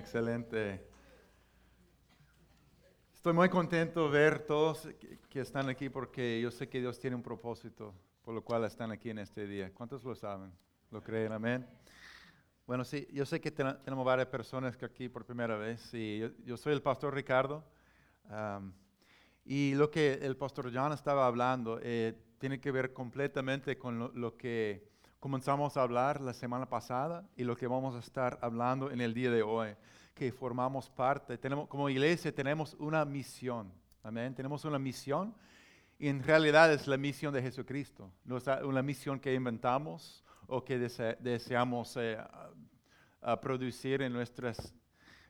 Excelente. Estoy muy contento de ver todos que, están aquí porque yo sé que Dios tiene un propósito por lo cual están aquí en este día. ¿Cuántos lo saben? ¿Lo creen? Amén. Bueno, sí, yo sé que ten- tenemos varias personas que aquí por primera vez. Y yo, soy el pastor Ricardo. am, y lo que el pastor John estaba hablando eh, tiene que ver completamente con lo que comenzamos a hablar la semana pasada y lo que vamos a estar hablando en el día de hoy, que formamos parte. Tenemos, como iglesia tenemos una misión. Amén. Tenemos una misión y en realidad es la misión de Jesucristo. No es una misión que inventamos o que dese- deseamos eh, a- a producir en nuestras,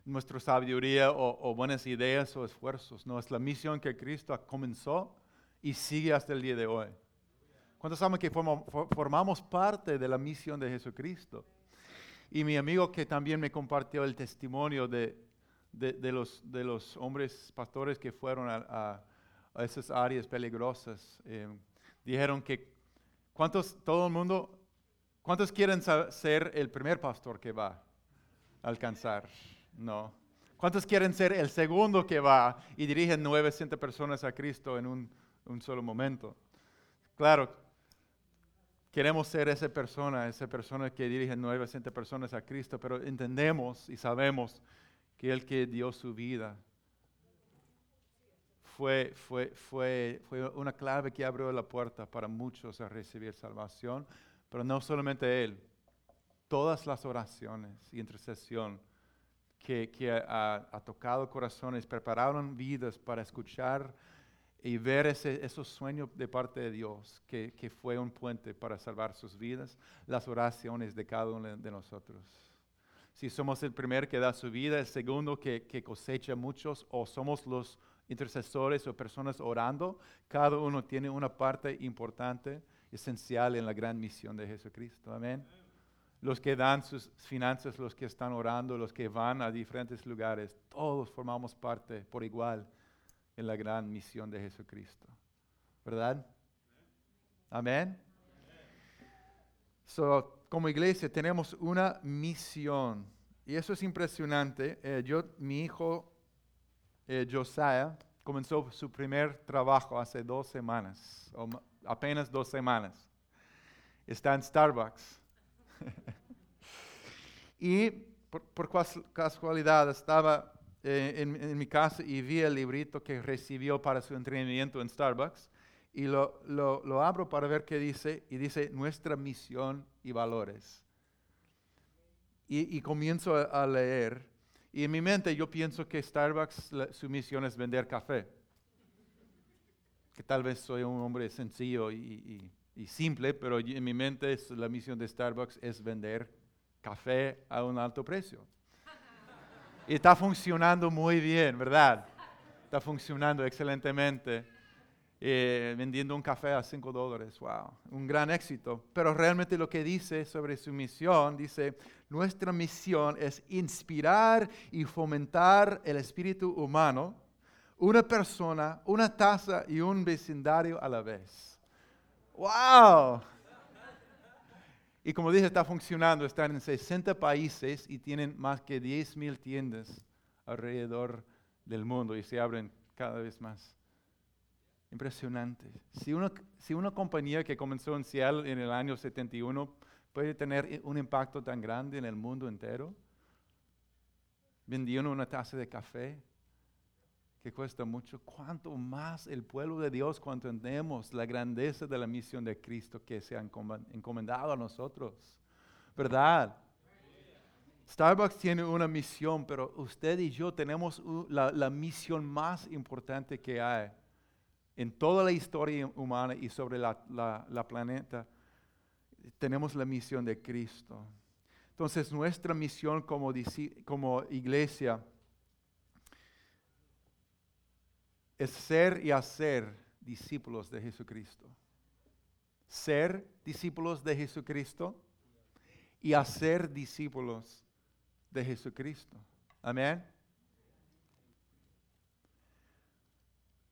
nuestra sabiduría o, o buenas ideas o esfuerzos. No, es la misión que Cristo comenzó y sigue hasta el día de hoy. ¿Cuántos saben que formamos parte de la misión de Jesucristo? Y mi amigo que también me compartió el testimonio de, de- de los, de los hombres pastores que fueron a, a- a esas áreas peligrosas, eh, dijeron que ¿cuántos, todo el mundo, cuántos quieren ser el primer pastor que va a alcanzar? No. ¿Cuántos quieren ser el segundo que va y dirige 900 personas a Cristo en un, un solo momento? Claro, queremos ser esa persona, esa persona que dirige 900 personas a Cristo, pero entendemos y sabemos que el que dio su vida fue, fue, fue, fue una clave que abrió la puerta para muchos a recibir salvación, pero no solamente Él, todas las oraciones y intercesión que, que ha, ha tocado corazones, prepararon vidas para escuchar y ver ese, esos sueños de parte de Dios, que, que fue un puente para salvar sus vidas, las oraciones de cada uno de nosotros. Si somos el primer que da su vida, el segundo que, que cosecha muchos, o somos los intercesores o personas orando, cada uno tiene una parte importante, esencial en la gran misión de Jesucristo. Amén. Los que dan sus finanzas, los que están orando, los que van a diferentes lugares, todos formamos parte por igual en la gran misión de Jesucristo. ¿Verdad? Amén. So, como iglesia tenemos una misión y eso es impresionante. Eh, yo, mi hijo eh, Josiah comenzó su primer trabajo hace dos semanas, o apenas dos semanas. Está en Starbucks. y por, por cas- casualidad estaba eh, en, en mi casa y vi el librito que recibió para su entrenamiento en Starbucks y lo, lo- lo abro para ver qué dice y dice nuestra misión y valores. Y, y comienzo a, leer y en mi mente yo pienso que Starbucks la- su misión es vender café. Que tal vez soy un hombre sencillo y, y- y simple, pero en mi mente es- la misión de Starbucks es vender café a un alto precio. Y está funcionando muy bien, ¿verdad? Está funcionando excelentemente. eh, vendiendo un café a 5 dólares, wow, un gran éxito. Pero realmente lo que dice sobre su misión, dice, nuestra misión es inspirar y fomentar el espíritu humano, una persona, una taza y un vecindario a la vez. ¡Wow! Y como dije, está funcionando, están en 60 países y tienen más que 10 mil tiendas alrededor del mundo y se abren cada vez más. Impresionante. Si una, si una compañía que comenzó en Seattle en el año 71 puede tener un impacto tan grande en el mundo entero, vendiendo una taza de café que cuesta mucho, ¿cuánto más el pueblo de Dios cuando entendemos la grandeza de la misión de Cristo que se ha encomendado a nosotros? ¿Verdad? Starbucks tiene una misión, pero usted y yo tenemos la, la misión más importante que hay en toda la historia humana y sobre la, la- la planeta. Tenemos la misión de Cristo. Entonces, nuestra misión como, como iglesia es ser y hacer discípulos de Jesucristo. Ser discípulos de Jesucristo y hacer discípulos de Jesucristo. Amén.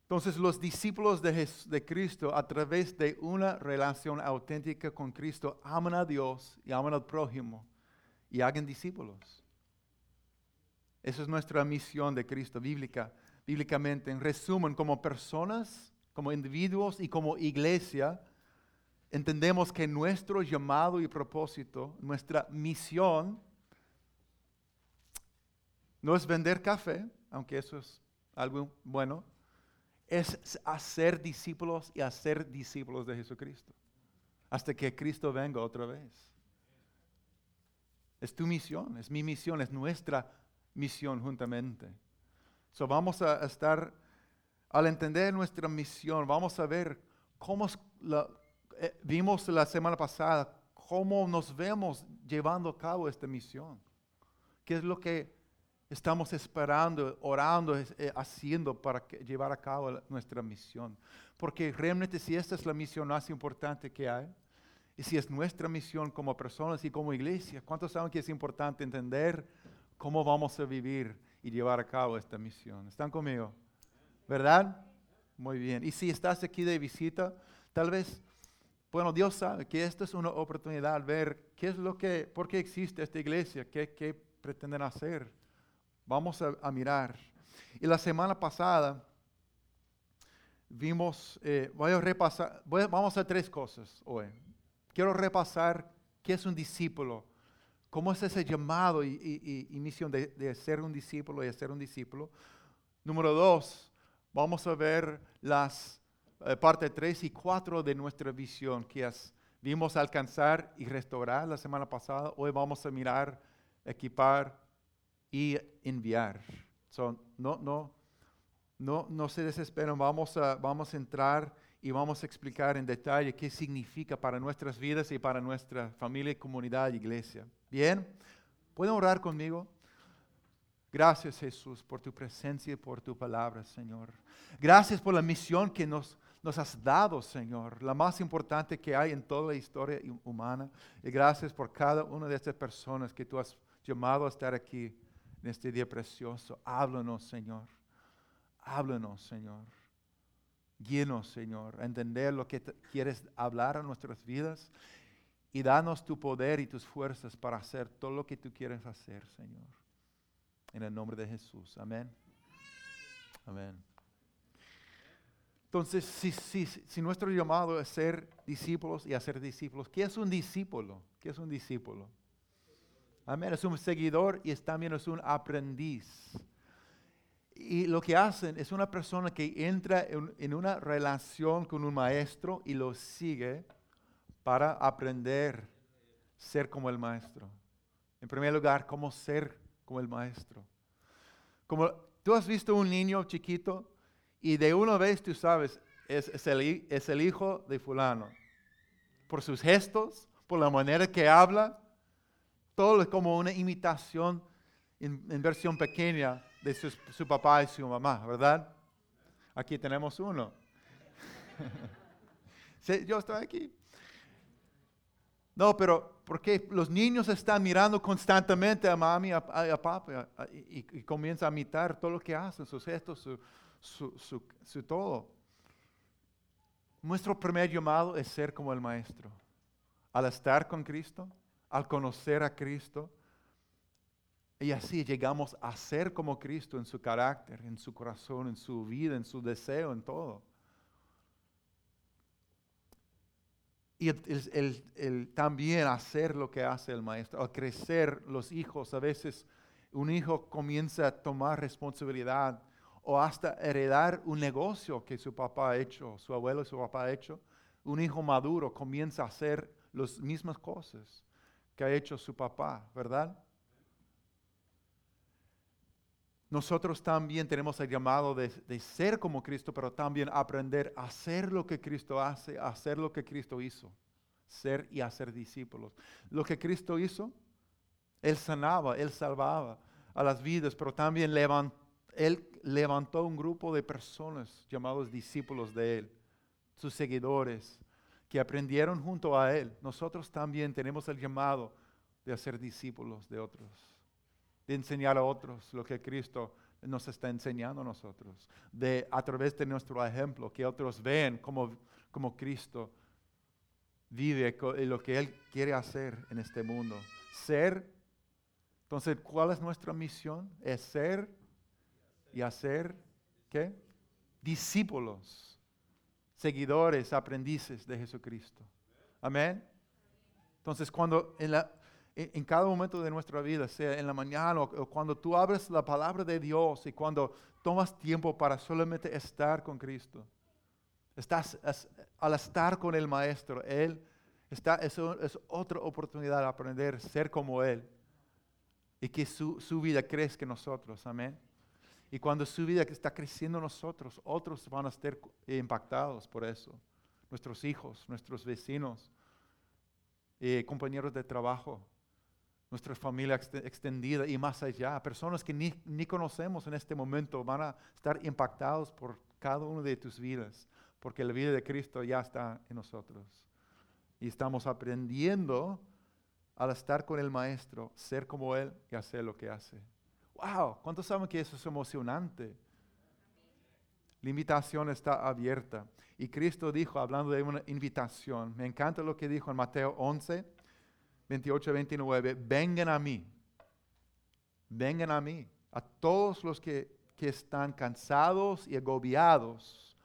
Entonces los discípulos de, Jes- de Cristo a través de una relación auténtica con Cristo aman a Dios y aman al prójimo y hagan discípulos. Esa es nuestra misión de Cristo bíblica, bíblicamente. En resumen, como personas, como individuos y como iglesia, entendemos que nuestro llamado y propósito, nuestra misión, no es vender café, aunque eso es algo bueno, es hacer discípulos y hacer discípulos de Jesucristo, hasta que Cristo venga otra vez. Es tu misión, es mi misión, es nuestra misión juntamente. So vamos a estar, al entender nuestra misión, vamos a ver cómo eh, vimos la semana pasada, cómo nos vemos llevando a cabo esta misión. ¿Qué es lo que estamos esperando, orando, eh, haciendo para llevar a cabo nuestra misión? Porque realmente si esta es la misión más importante que hay, y si es nuestra misión como personas y como iglesia, ¿cuántos saben que es importante entender cómo vamos a vivir y llevar a cabo esta misión? ¿Están conmigo? ¿Verdad? Muy bien. Y si estás aquí de visita, tal vez, bueno, Dios sabe que esta es una oportunidad ver qué es lo que, por qué existe esta iglesia, qué, qué pretenden hacer. Vamos a, mirar. Y la semana pasada vimos, eh, voy a repasar, vamos a hacer tres cosas hoy quiero repasar qué es un discípulo, cómo es ese llamado y, misión de, ser un discípulo y hacer un discípulo. Número dos, vamos a ver las eh, parte 3 y 4 de nuestra visión, que es, vimos alcanzar y restaurar la semana pasada. Hoy vamos a mirar, equipar y enviar. no, no, no, no se desesperen, vamos a, vamos a entrar y vamos a explicar en detalle qué significa para nuestras vidas y para nuestra familia, comunidad, iglesia. Bien, ¿pueden orar conmigo? Gracias Jesús por tu presencia y por tu palabra, Señor. Gracias por la misión que nos, has dado, Señor, la más importante que hay en toda la historia humana. Y gracias por cada una de estas personas que tú has llamado a estar aquí en este día precioso. Háblanos, Señor. Háblanos, Señor. Guíenos, Señor, a entender lo que quieres hablar a nuestras vidas y danos tu poder y tus fuerzas para hacer todo lo que tú quieres hacer, Señor. En el nombre de Jesús. Amén. Amén. Entonces, si, si, si, nuestro llamado es ser discípulos y hacer discípulos, ¿qué es un discípulo? ¿Qué es un discípulo? Amén. Es un seguidor y también es un aprendiz. Y lo que hacen es una persona que entra en, una relación con un maestro y lo sigue para aprender ser como el maestro. En primer lugar, cómo ser como el maestro. Como tú has visto un niño chiquito y de una vez tú sabes, es, es, el, es el hijo de fulano. Por sus gestos, por la manera que habla, todo es como una imitación en versión pequeña de su, papá y su mamá, ¿verdad? Aquí tenemos uno. yo estoy aquí. No, pero porque los niños están mirando constantemente a mami, a, a, papá, y, comienzan a imitar todo lo que hacen, sus gestos, su, su, todo. Nuestro primer llamado es ser como el Maestro. Al estar con Cristo, al conocer a Cristo, y así llegamos a ser como Cristo en su carácter, en su corazón, en su vida, en su deseo, en todo. Y el, también hacer lo que hace el maestro, al crecer los hijos, a veces un hijo comienza a tomar responsabilidad o hasta heredar un negocio que su papá ha hecho, su abuelo y su papá ha hecho. Un hijo maduro comienza a hacer las mismas cosas que ha hecho su papá, ¿verdad? Nosotros también tenemos el llamado de, ser como Cristo, pero también aprender a hacer lo que Cristo hace, a hacer lo que Cristo hizo, ser y hacer discípulos. Lo que Cristo hizo, Él sanaba, Él salvaba a las vidas, pero también Él levantó un grupo de personas llamados discípulos de Él, sus seguidores, que aprendieron junto a Él. Nosotros también tenemos el llamado de hacer discípulos de otros de enseñar a otros lo que Cristo nos está enseñando a nosotros, de a través de nuestro ejemplo, que otros vean cómo, como Cristo vive lo que Él quiere hacer en este mundo. Ser Entonces, ¿cuál es nuestra misión? Es ser y hacer, ¿qué? Discípulos, seguidores, aprendices de Jesucristo. Amén. Entonces, cuando en, la, en cada momento de nuestra vida, sea en la mañana o, cuando tú abres la palabra de Dios y cuando tomas tiempo para solamente estar con Cristo, estás, al estar con el Maestro, Él está, es, otra oportunidad de aprender a ser como Él y que su, su vida crezca en nosotros. Amén. Y cuando su vida está creciendo en nosotros, otros van a estar impactados por eso. Nuestros hijos, nuestros vecinos, eh, compañeros de trabajo, nuestra familia extendida y más allá. Personas que ni, ni, conocemos en este momento van a estar impactados por cada una de tus vidas, porque la vida de Cristo ya está en nosotros. Y estamos aprendiendo al estar con el Maestro, ser como Él y hacer lo que hace. ¡Wow! ¿Cuántos saben que eso es emocionante? La invitación está abierta. Y Cristo dijo, hablando de una invitación, me encanta lo que dijo en Mateo 11, 28 29, vengan a mí, vengan a mí, a todos los que, que están cansados y agobiados,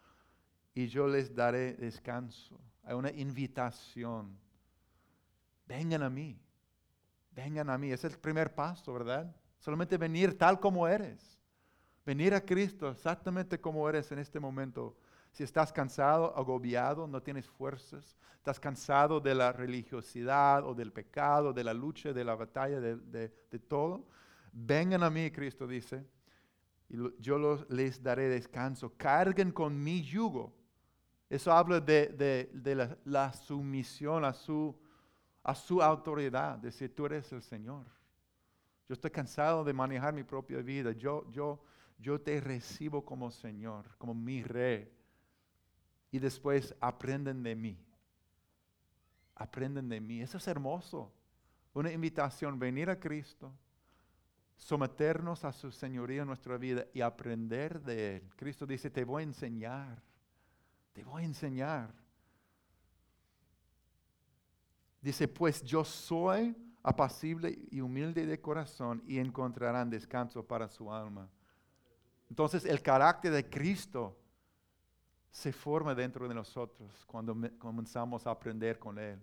y yo les daré descanso. Hay una invitación. Vengan a mí, vengan a mí. Ese es el primer paso, ¿verdad? Solamente venir tal como eres. Venir a Cristo exactamente como eres en este momento. Si estás cansado, agobiado, no tienes fuerzas, estás cansado de la religiosidad o del pecado, de la lucha, de la batalla, de, todo, vengan a mí, Cristo dice, y yo les daré descanso. Carguen con mi yugo. Eso habla de, la, la, sumisión a su, a su autoridad, de si tú eres el Señor. Yo estoy cansado de manejar mi propia vida. Yo, yo, yo te recibo como Señor, como mi Rey. Y después aprenden de mí. Aprenden de mí. Eso es hermoso. Una invitación, venir a Cristo, someternos a su señoría en nuestra vida y aprender de Él. Cristo dice, te voy a enseñar. Te voy a enseñar. Dice, pues yo soy apacible y humilde de corazón y encontrarán descanso para su alma. Entonces el carácter de Cristo se forma dentro de nosotros cuando comenzamos a aprender con Él.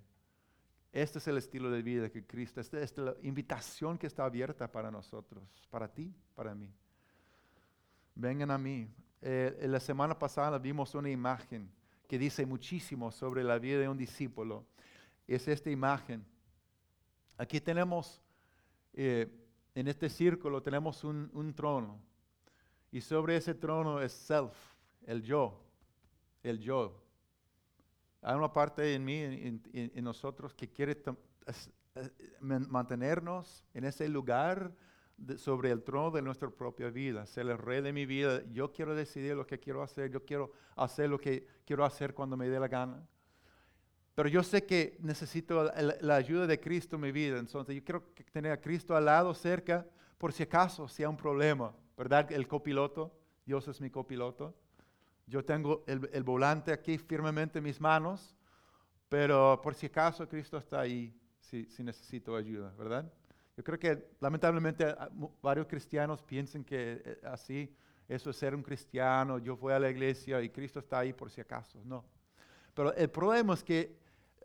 Este es el estilo de vida que Cristo, esta es la invitación que está abierta para nosotros, para ti, para mí. Vengan a mí. Eh, la semana pasada vimos una imagen que dice muchísimo sobre la vida de un discípulo. Es esta imagen Aquí tenemos, eh, en este círculo tenemos un, trono. Y sobre ese trono es self, el yo, el yo. Hay una parte en mí, en, nosotros, que quiere mantenernos en ese lugar sobre el trono de nuestra propia vida, ser el rey de mi vida. Yo quiero decidir lo que quiero hacer, yo quiero hacer lo que quiero hacer cuando me dé la gana. Pero yo sé que necesito la, ayuda de Cristo en mi vida. Entonces yo quiero tener a Cristo al lado, cerca, por si acaso sea un problema. ¿Verdad? El copiloto, Dios es mi copiloto. Yo tengo el, volante aquí firmemente en mis manos, pero por si acaso Cristo está ahí si, si necesito ayuda, ¿verdad? Yo creo que lamentablemente varios cristianos piensan que eh, así, eso es ser un cristiano, yo voy a la iglesia y Cristo está ahí por si acaso. No. Pero el problema es que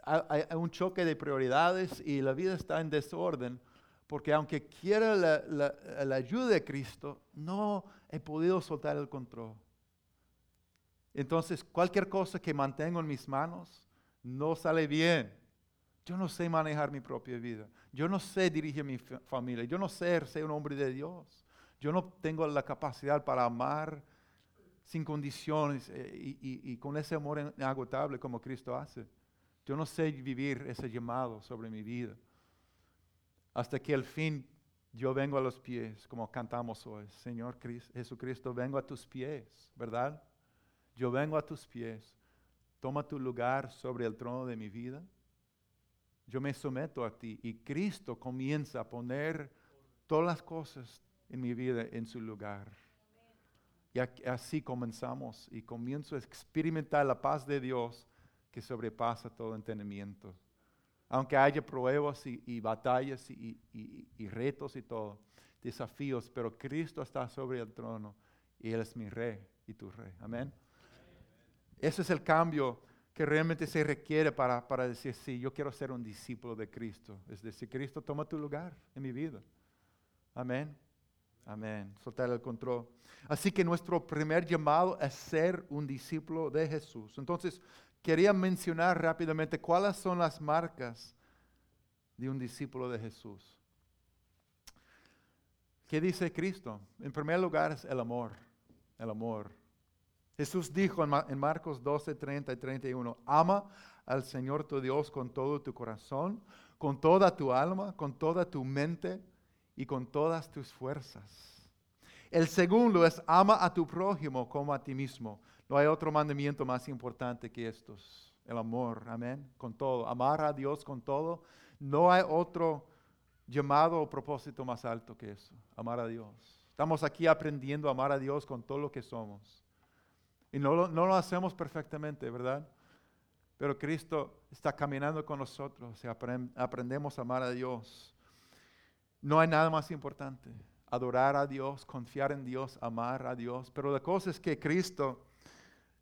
hay, un choque de prioridades y la vida está en desorden, porque aunque quiera la, ayuda de Cristo, no he podido soltar el control. Entonces, cualquier cosa que mantengo en mis manos no sale bien. Yo no sé manejar mi propia vida. Yo no sé dirigir mi familia. Yo no sé ser un hombre de Dios. Yo no tengo la capacidad para amar sin condiciones eh, y, con ese amor inagotable como Cristo hace. Yo no sé vivir ese llamado sobre mi vida. Hasta que al fin yo vengo a los pies, como cantamos hoy. Señor Jesucristo, vengo a tus pies, ¿verdad? Yo vengo a tus pies. Toma tu lugar sobre el trono de mi vida. Yo me someto a ti y Cristo comienza a poner todas las cosas en mi vida en su lugar. Y así comenzamos y comienzo a experimentar la paz de Dios que sobrepasa todo entendimiento. aunque haya pruebas y, batallas y, retos y todo, desafíos, pero Cristo está sobre el trono y Él es mi rey y tu rey. Amén. Ese es el cambio que realmente se requiere para, para decir, sí, yo quiero ser un discípulo de Cristo. Es decir, Cristo toma tu lugar en mi vida. Amén. Amén. Soltar el control. Así que nuestro primer llamado es ser un discípulo de Jesús. Entonces, quería mencionar rápidamente cuáles son las marcas de un discípulo de Jesús. ¿Qué dice Cristo? En primer lugar es el amor. El amor. Jesús dijo en Marcos 12, 30 y 31, ama al Señor tu Dios con todo tu corazón, con toda tu alma, con toda tu mente y con todas tus fuerzas. El segundo es ama a tu prójimo como a ti mismo. No hay otro mandamiento más importante que estos. El amor, amén, con todo. Amar a Dios con todo. No hay otro llamado o propósito más alto que eso. Amar a Dios. Estamos aquí aprendiendo a amar a Dios con todo lo que somos. Y no lo, no lo hacemos perfectamente, ¿verdad? Pero Cristo está caminando con nosotros y aprendemos a amar a Dios. No hay nada más importante. Adorar a Dios, confiar en Dios, amar a Dios. Pero la cosa es que Cristo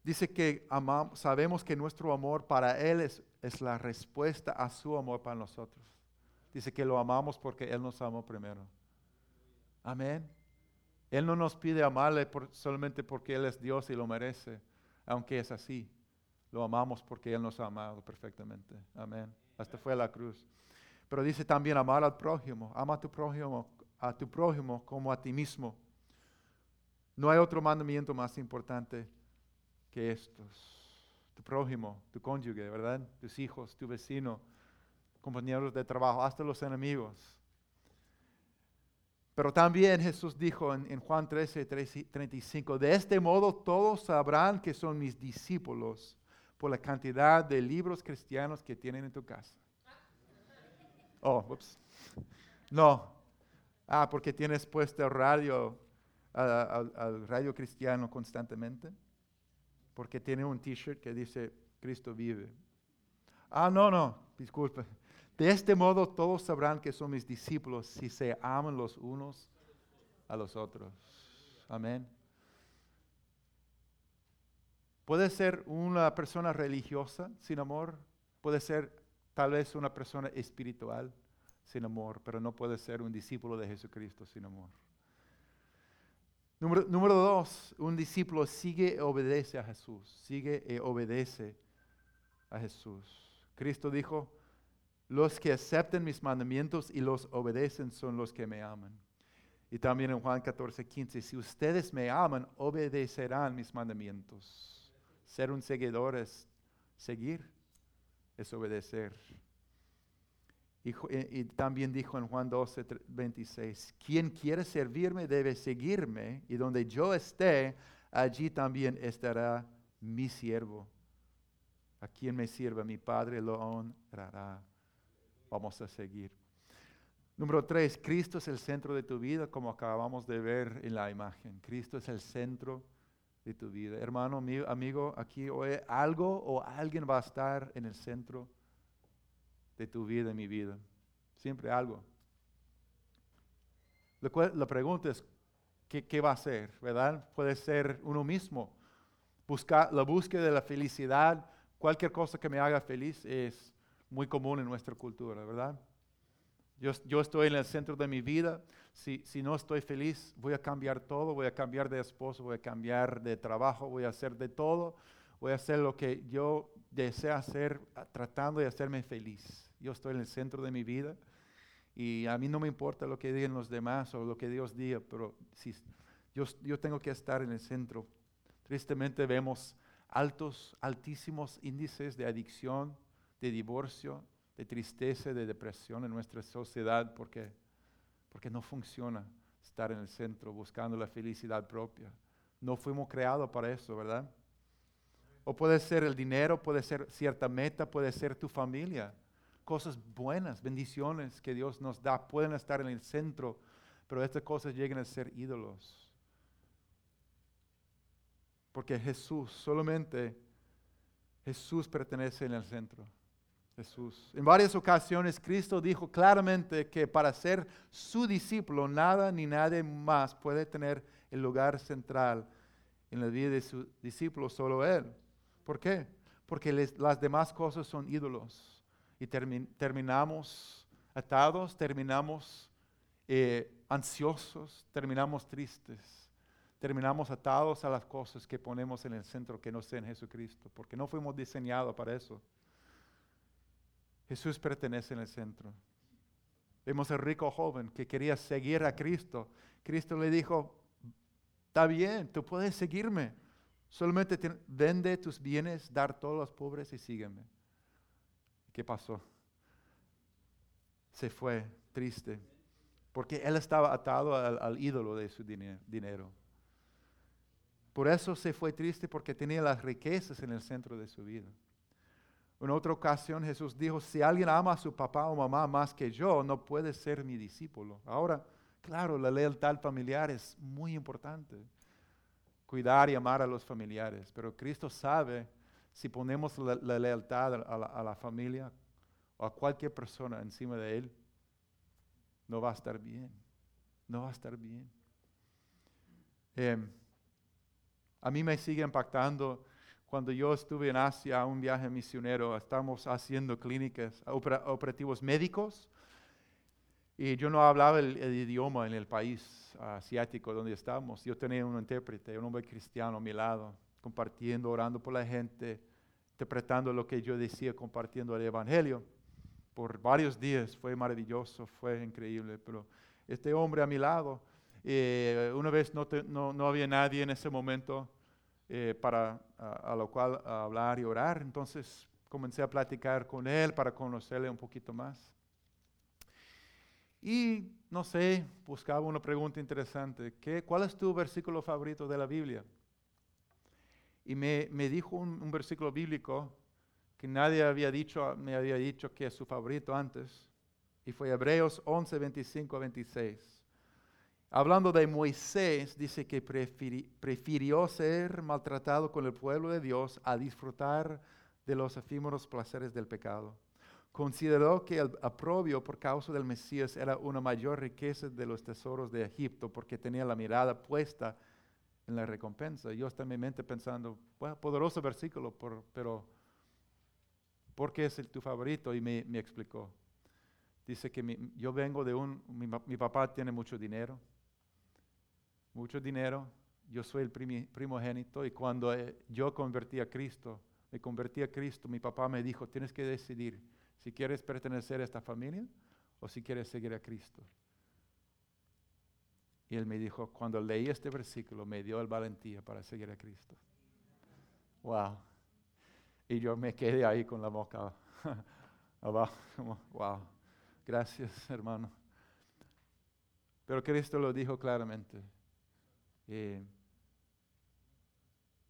dice que amamos, sabemos que nuestro amor para Él es, es la respuesta a su amor para nosotros. Dice que lo amamos porque Él nos amó primero. Amén. Él no nos pide amarle solamente porque Él es Dios y lo merece, aunque es así. Lo amamos porque Él nos ha amado perfectamente. Amén. Hasta fue a la cruz. Pero dice también amar al prójimo. Ama a tu prójimo, a tu prójimo como a ti mismo. No hay otro mandamiento más importante que estos. Tu prójimo, tu cónyuge, ¿verdad? Tus hijos, tu vecino, compañeros de trabajo, hasta los enemigos. Pero también Jesús dijo en, Juan 13, 35, de este modo todos sabrán que son mis discípulos por la cantidad de libros cristianos que tienen en tu casa. Oh, ups. No. Ah, porque tienes puesto radio, al radio cristiano constantemente. Porque tiene un t-shirt que dice Cristo vive. Ah, no, no, disculpe. De este modo todos sabrán que son mis discípulos si se aman los unos a los otros. Amén. Puede ser una persona religiosa sin amor, puede ser tal vez una persona espiritual sin amor, pero no puede ser un discípulo de Jesucristo sin amor. Número, número dos, un discípulo sigue y obedece a Jesús, sigue y obedece a Jesús. Cristo dijo, los que acepten mis mandamientos y los obedecen son los que me aman. Y también en Juan 14, 15, si ustedes me aman, obedecerán mis mandamientos. Ser un seguidor es seguir, es obedecer. Y, y, también dijo en Juan 12, 26, quien quiere servirme debe seguirme, y donde yo esté, allí también estará mi siervo. A quien me sirva mi Padre lo honrará vamos a seguir. Número tres, Cristo es el centro de tu vida, como acabamos de ver en la imagen. Cristo es el centro de tu vida. Hermano, amigo, amigo aquí hoy algo o alguien va a estar en el centro de tu vida, en mi vida. Siempre algo. La, pregunta es, ¿qué, ¿qué, va a ser? ¿Verdad? Puede ser uno mismo. Buscar, la búsqueda de la felicidad, cualquier cosa que me haga feliz es muy común en nuestra cultura, ¿verdad? Yo, yo estoy en el centro de mi vida, si, si, no estoy feliz, voy a cambiar todo, voy a cambiar de esposo, voy a cambiar de trabajo, voy a hacer de todo, voy a hacer lo que yo deseo hacer, tratando de hacerme feliz. Yo estoy en el centro de mi vida y a mí no me importa lo que digan los demás o lo que Dios diga, pero si, yo, yo tengo que estar en el centro. Tristemente vemos altos, altísimos índices de adicción, de divorcio, de tristeza, de depresión en nuestra sociedad porque, porque no funciona estar en el centro buscando la felicidad propia. No fuimos creados para eso, ¿verdad? O puede ser el dinero, puede ser cierta meta, puede ser tu familia. Cosas buenas, bendiciones que Dios nos da pueden estar en el centro, pero estas cosas llegan a ser ídolos. Porque Jesús, solamente Jesús pertenece en el centro Jesús. En varias ocasiones Cristo dijo claramente que para ser su discípulo nada ni nadie más puede tener el lugar central en la vida de su discípulo, solo Él. ¿Por qué? Porque las demás cosas son ídolos y terminamos atados, terminamos eh, ansiosos, terminamos tristes, terminamos atados a las cosas que ponemos en el centro que no sean Jesucristo, porque no fuimos diseñados para eso. Jesús pertenece en el centro. Vemos al rico joven que quería seguir a Cristo. Cristo le dijo, está bien, tú puedes seguirme. Solamente vende tus bienes, dar todos los pobres y sígueme. ¿Qué pasó? Se fue triste, porque él estaba atado al, ídolo de su dinero. Por eso se fue triste porque tenía las riquezas en el centro de su vida. En otra ocasión Jesús dijo, si alguien ama a su papá o mamá más que yo, no puede ser mi discípulo. Ahora, claro, la lealtad familiar es muy importante. Cuidar y amar a los familiares. Pero Cristo sabe si ponemos la, lealtad a la, familia o a cualquier persona encima de Él, no va a estar bien. No va a estar bien. Em, a mí me sigue impactando cuando yo estuve en Asia, un viaje misionero, estamos haciendo clínicas, operativos médicos, y yo no hablaba el, idioma en el país asiático donde estábamos. Yo tenía un intérprete, un hombre cristiano a mi lado, compartiendo, orando por la gente, interpretando lo que yo decía, compartiendo el Evangelio. Por varios días fue maravilloso, fue increíble, pero este hombre a mi lado, eh, una vez no, no, no había nadie en ese momento, eh, para a, lo cual hablar y orar. Entonces comencé a platicar con él para conocerle un poquito más. Y no sé, buscaba una pregunta interesante. ¿qué, ¿Cuál es tu versículo favorito de la Biblia? Y me, me dijo un, un, versículo bíblico que nadie había dicho, me había dicho que es su favorito antes. Y fue Hebreos 11, 25 a 26. Hablando de Moisés, dice que prefirió ser maltratado con el pueblo de Dios a disfrutar de los efímeros placeres del pecado. Consideró que el aprobio por causa del Mesías era una mayor riqueza de los tesoros de Egipto porque tenía la mirada puesta en la recompensa. Yo estaba en mi mente pensando, bueno, poderoso versículo, pero ¿por qué es el, tu favorito? Y me, explicó. Dice que yo vengo de un, mi papá tiene mucho dinero mucho dinero, yo soy el primogénito y cuando eh, yo convertí a Cristo, me convertí a Cristo, mi papá me dijo, tienes que decidir si quieres pertenecer a esta familia o si quieres seguir a Cristo. Y él me dijo, cuando leí este versículo, me dio el valentía para seguir a Cristo. Wow. Y yo me quedé ahí con la boca abajo. Wow. Gracias, hermano. Pero Cristo lo dijo claramente. Eh,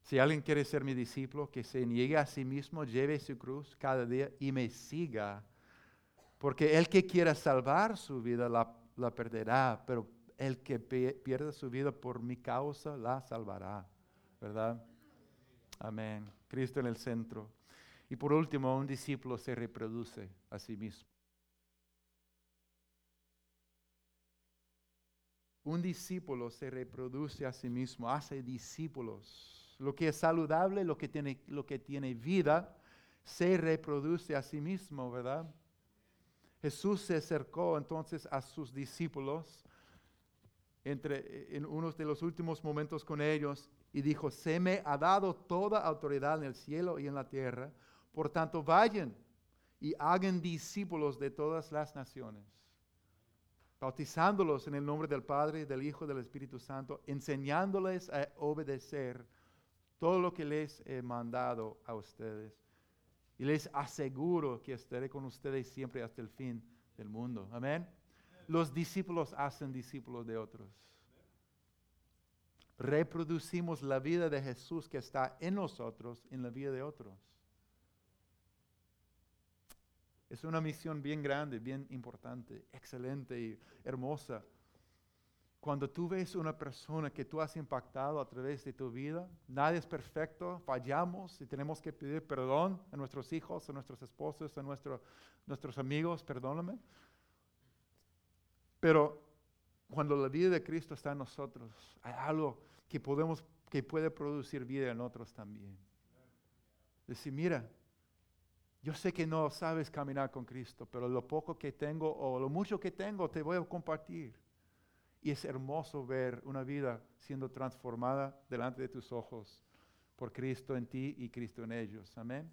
si alguien quiere ser mi discípulo, que se niegue a sí mismo, lleve su cruz cada día y me siga. Porque el que quiera salvar su vida la, perderá, pero el que pierda su vida por mi causa la salvará. ¿Verdad? Amén. Cristo en el centro. Y por último, un discípulo se reproduce a sí mismo. Un discípulo se reproduce a sí mismo, hace discípulos. Lo que es saludable, lo que tiene, lo que tiene vida, se reproduce a sí mismo, ¿verdad? Jesús se acercó entonces a sus discípulos entre, en unos de los últimos momentos con ellos y dijo, se me ha dado toda autoridad en el cielo y en la tierra, por tanto vayan y hagan discípulos de todas las naciones bautizándolos en el nombre del Padre, del Hijo y del Espíritu Santo, enseñándoles a obedecer todo lo que les he mandado a ustedes. Y les aseguro que estaré con ustedes siempre hasta el fin del mundo. Amén. Los discípulos hacen discípulos de otros. Reproducimos la vida de Jesús que está en nosotros, en la vida de otros. Es una misión bien grande, bien importante, excelente y hermosa. cuando tú ves una persona que tú has impactado a través de tu vida, nadie es perfecto, fallamos y tenemos que pedir perdón a nuestros hijos, a nuestros esposos, a nuestros amigos, perdóname. Pero cuando la vida de Cristo está en nosotros, hay algo que podemos, que puede producir vida en otros también. Decir, mira, yo sé que no sabes caminar con Cristo, pero lo poco que tengo o lo mucho que tengo te voy a compartir. Y es hermoso ver una vida siendo transformada delante de tus ojos por Cristo en ti y Cristo en ellos. Amén.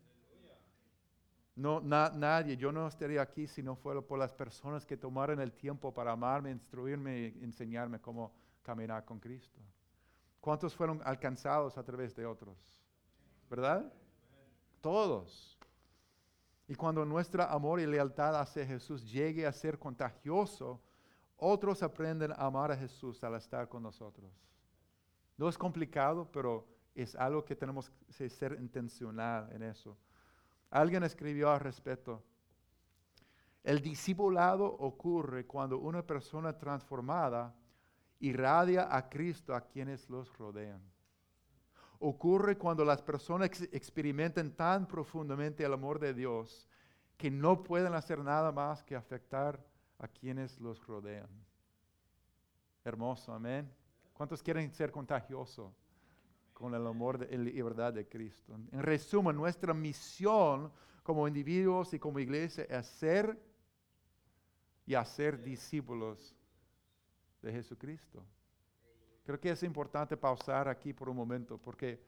No, nadie, yo no estaría aquí si no fuera por las personas que tomaron el tiempo para amarme, instruirme y enseñarme cómo caminar con Cristo. ¿Cuántos fueron alcanzados a través de otros? ¿Verdad? Todos. Y cuando nuestro amor y lealtad hacia Jesús llegue a ser contagioso, otros aprenden a amar a Jesús al estar con nosotros. No es complicado, pero es algo que tenemos que ser intencional en eso. Alguien escribió al respecto. El discipulado ocurre cuando una persona transformada irradia a Cristo a quienes los rodean. Ocurre cuando las personas experimentan tan profundamente el amor de Dios que no pueden hacer nada más que afectar a quienes los rodean. Hermoso, amén. ¿Cuántos quieren ser contagiosos con el amor y la verdad de Cristo? En resumen, nuestra misión como individuos y como iglesia es ser y hacer discípulos de Jesucristo. Creo que es importante pausar aquí por un momento porque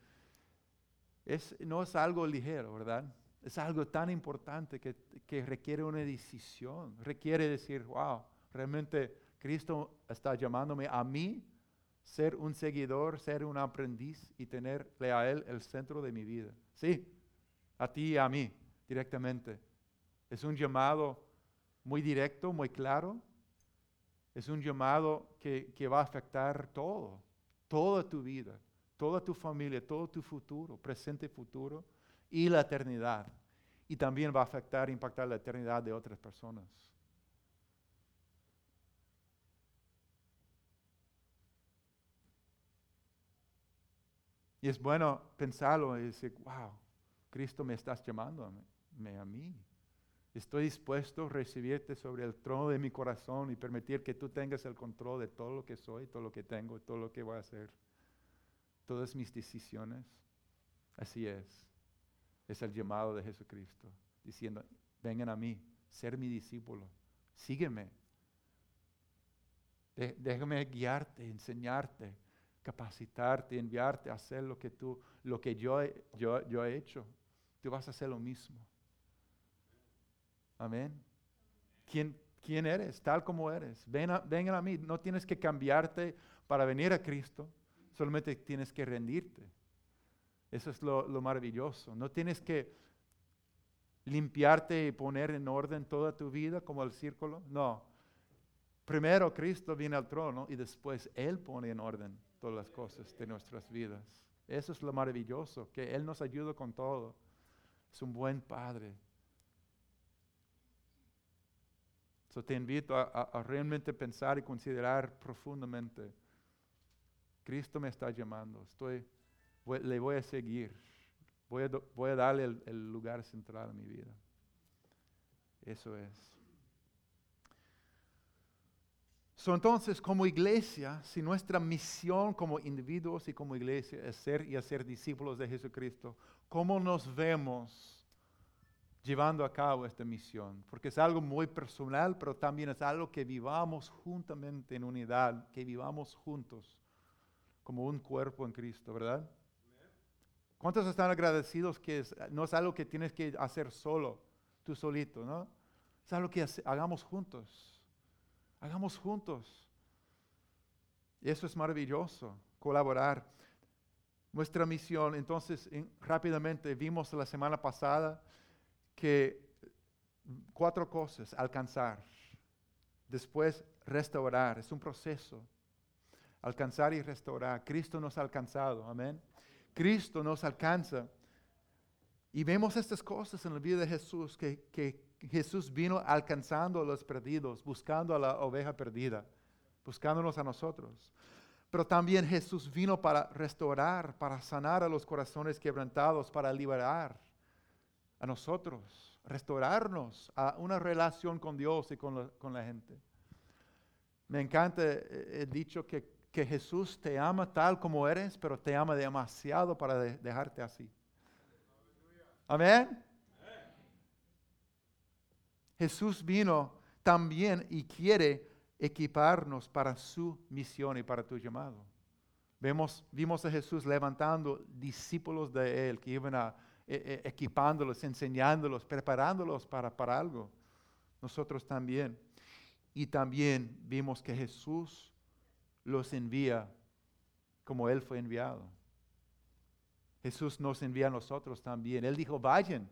es, no es algo ligero, ¿verdad? Es algo tan importante que, que requiere una decisión, requiere decir, wow, realmente Cristo está llamándome a mí ser un seguidor, ser un aprendiz y tenerle a Él el centro de mi vida. Sí, a ti y a mí directamente. Es un llamado muy directo, muy claro. Es un llamado que, va a afectar todo, toda tu vida, toda tu familia, todo tu futuro, presente y futuro y la eternidad. Y también va a afectar, impactar la eternidad de otras personas. Y es bueno pensarlo y decir, wow, Cristo me estás llamando a mí. Estoy dispuesto a recibirte sobre el trono de mi corazón y permitir que tú tengas el control de todo lo que soy, todo lo que tengo, todo lo que voy a hacer, todas mis decisiones. Así es es el llamado de Jesucristo, diciendo, vengan a mí, ser mi discípulo, sígueme. déjame guiarte, enseñarte, capacitarte, enviarte a hacer lo que tú, lo que yo, yo, yo he hecho. Tú vas a hacer lo mismo. Amén. ¿Quién, quién eres? Tal como eres. Ven vengan a mí. No tienes que cambiarte para venir a Cristo. Solamente tienes que rendirte. Eso es lo, maravilloso. No tienes que limpiarte y poner en orden toda tu vida como el círculo. No. Primero Cristo viene al trono y después Él pone en orden todas las cosas de nuestras vidas. Eso es lo maravilloso, que Él nos ayuda con todo. Es un buen Padre. So te invito a, realmente pensar y considerar profundamente. Cristo me está llamando. Estoy le voy a seguir, voy a, voy a darle el, lugar central a mi vida. Eso es. entonces, como iglesia, si nuestra misión como individuos y como iglesia es ser y hacer discípulos de Jesucristo, ¿cómo nos vemos llevando a cabo esta misión? Porque es algo muy personal, pero también es algo que vivamos juntamente en unidad, que vivamos juntos como un cuerpo en Cristo, ¿verdad? ¿Cuántos están agradecidos que no es algo que tienes que hacer solo, tú solito, no? Es algo que hagamos juntos. Hagamos juntos. Y eso es maravilloso, colaborar. Nuestra misión, entonces, rápidamente vimos la semana pasada que cuatro cosas, alcanzar, después restaurar, es un proceso. Alcanzar y restaurar. Cristo nos ha alcanzado, amén. Cristo nos alcanza. Y vemos estas cosas en la vida de Jesús, que, Jesús vino alcanzando a los perdidos, buscando a la oveja perdida. buscándonos a nosotros. Pero también Jesús vino para restaurar, para sanar a los corazones quebrantados, para liberar a nosotros, restaurarnos a una relación con Dios y con la, gente. Me encanta el dicho que, que, Jesús te ama tal como eres, pero te ama demasiado para dejarte así. Amén. Jesús vino también y quiere equiparnos para su misión y para tu llamado. Vemos, vimos a Jesús levantando discípulos de Él que iban a, e, e, equipándolos, enseñándolos, preparándolos para, para algo. Nosotros también. Y también vimos que Jesús los envía como Él fue enviado. Jesús nos envía a nosotros también. Él dijo, vayan.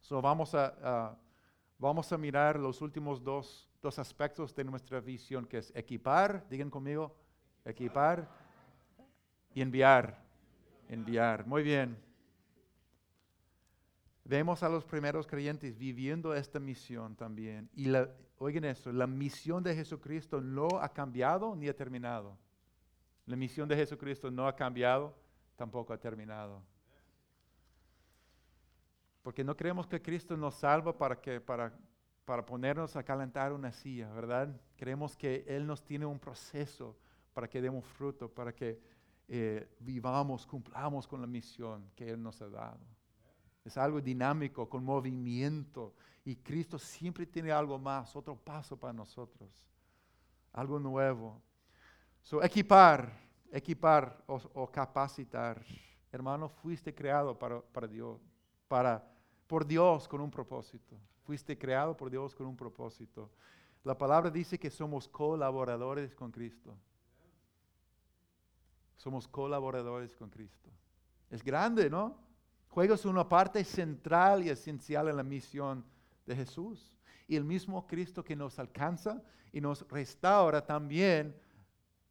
So vamos a vamos a mirar los últimos dos dos aspectos de nuestra visión, que es equipar, digan conmigo, equipar y enviar. Enviar. Muy bien. Vemos a los primeros creyentes viviendo esta misión también. Y la, oigan esto, la misión de Jesucristo no ha cambiado ni ha terminado. La misión de Jesucristo no ha cambiado, tampoco ha terminado. Porque no creemos que Cristo nos salva para, que, para para ponernos a calentar una silla, ¿verdad? Creemos que Él nos tiene un proceso para que demos fruto, para que eh, vivamos, cumplamos con la misión que Él nos ha dado. Es algo dinámico, con movimiento. Y Cristo siempre tiene algo más, otro paso para nosotros. Algo nuevo. So, equipar, equipar o, capacitar. Hermano, fuiste creado para, para Dios, para, por Dios con un propósito. Fuiste creado por Dios con un propósito. La palabra dice que somos colaboradores con Cristo. Somos colaboradores con Cristo. Es grande, ¿no? Juegas una parte central y esencial en la misión de Jesús. Y el mismo Cristo que nos alcanza y nos restaura también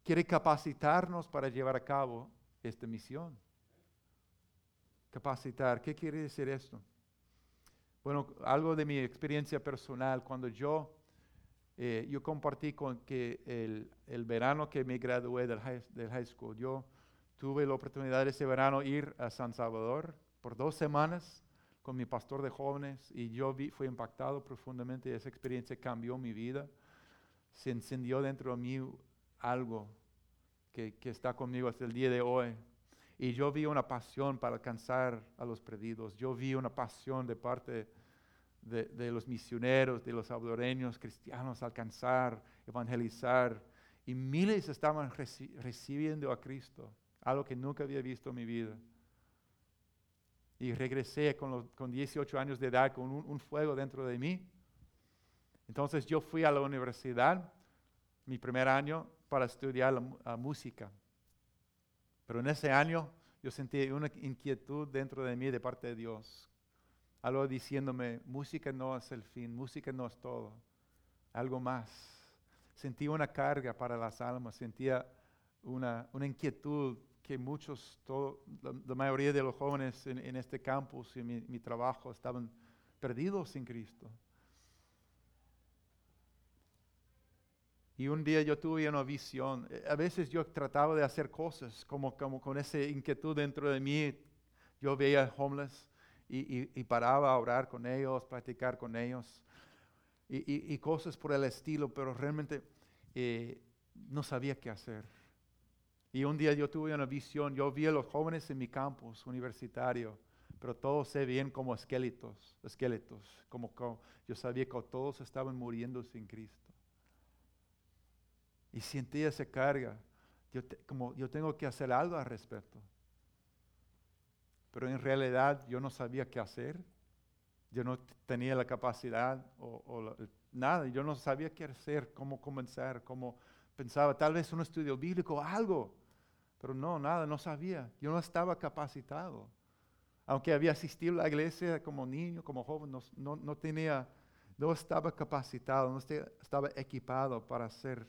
quiere capacitarnos para llevar a cabo esta misión. Capacitar, ¿qué quiere decir esto? Bueno, algo de mi experiencia personal, cuando yo, eh, yo compartí con que el, el, verano que me gradué del high, del high school, yo tuve la oportunidad ese verano ir a San Salvador por dos semanas con mi pastor de jóvenes y yo vi, fui impactado profundamente. Esa experiencia cambió mi vida. Se encendió dentro de mí algo que, que está conmigo hasta el día de hoy. Y yo vi una pasión para alcanzar a los perdidos. Yo vi una pasión de parte de, los misioneros, de los salvadoreños cristianos alcanzar, evangelizar. Y miles estaban recibiendo a Cristo, algo que nunca había visto en mi vida. Y regresé con, con 18 años de edad con un, fuego dentro de mí. Entonces yo fui a la universidad, mi primer año, para estudiar la música. Pero en ese año yo sentí una inquietud dentro de mí de parte de Dios. Algo diciéndome, música no es el fin, música no es todo, algo más. Sentí una carga para las almas, sentía una, inquietud que muchos, la, mayoría de los jóvenes en, este campus y en mi trabajo estaban perdidos sin Cristo. Y un día yo tuve una visión. Eh, a veces yo trataba de hacer cosas como, con esa inquietud dentro de mí. Yo veía homeless y, paraba a orar con ellos, practicar con ellos y, cosas por el estilo, pero realmente eh, no sabía qué hacer. Y un día yo tuve una visión. Yo vi a los jóvenes en mi campus universitario, pero todos se veían como esqueletos, esqueletos, como, yo sabía que todos estaban muriendo sin Cristo. Y sentí esa carga. Yo como yo tengo que hacer algo al respecto. Pero en realidad yo no sabía qué hacer. Yo no tenía la capacidad o, nada. Yo no sabía qué hacer, cómo comenzar, cómo pensaba. Tal vez un estudio bíblico, algo. Pero no, nada, no sabía. Yo no estaba capacitado. Aunque había asistido a la iglesia como niño, como joven, no, no tenía, no estaba capacitado, no estaba equipado para hacer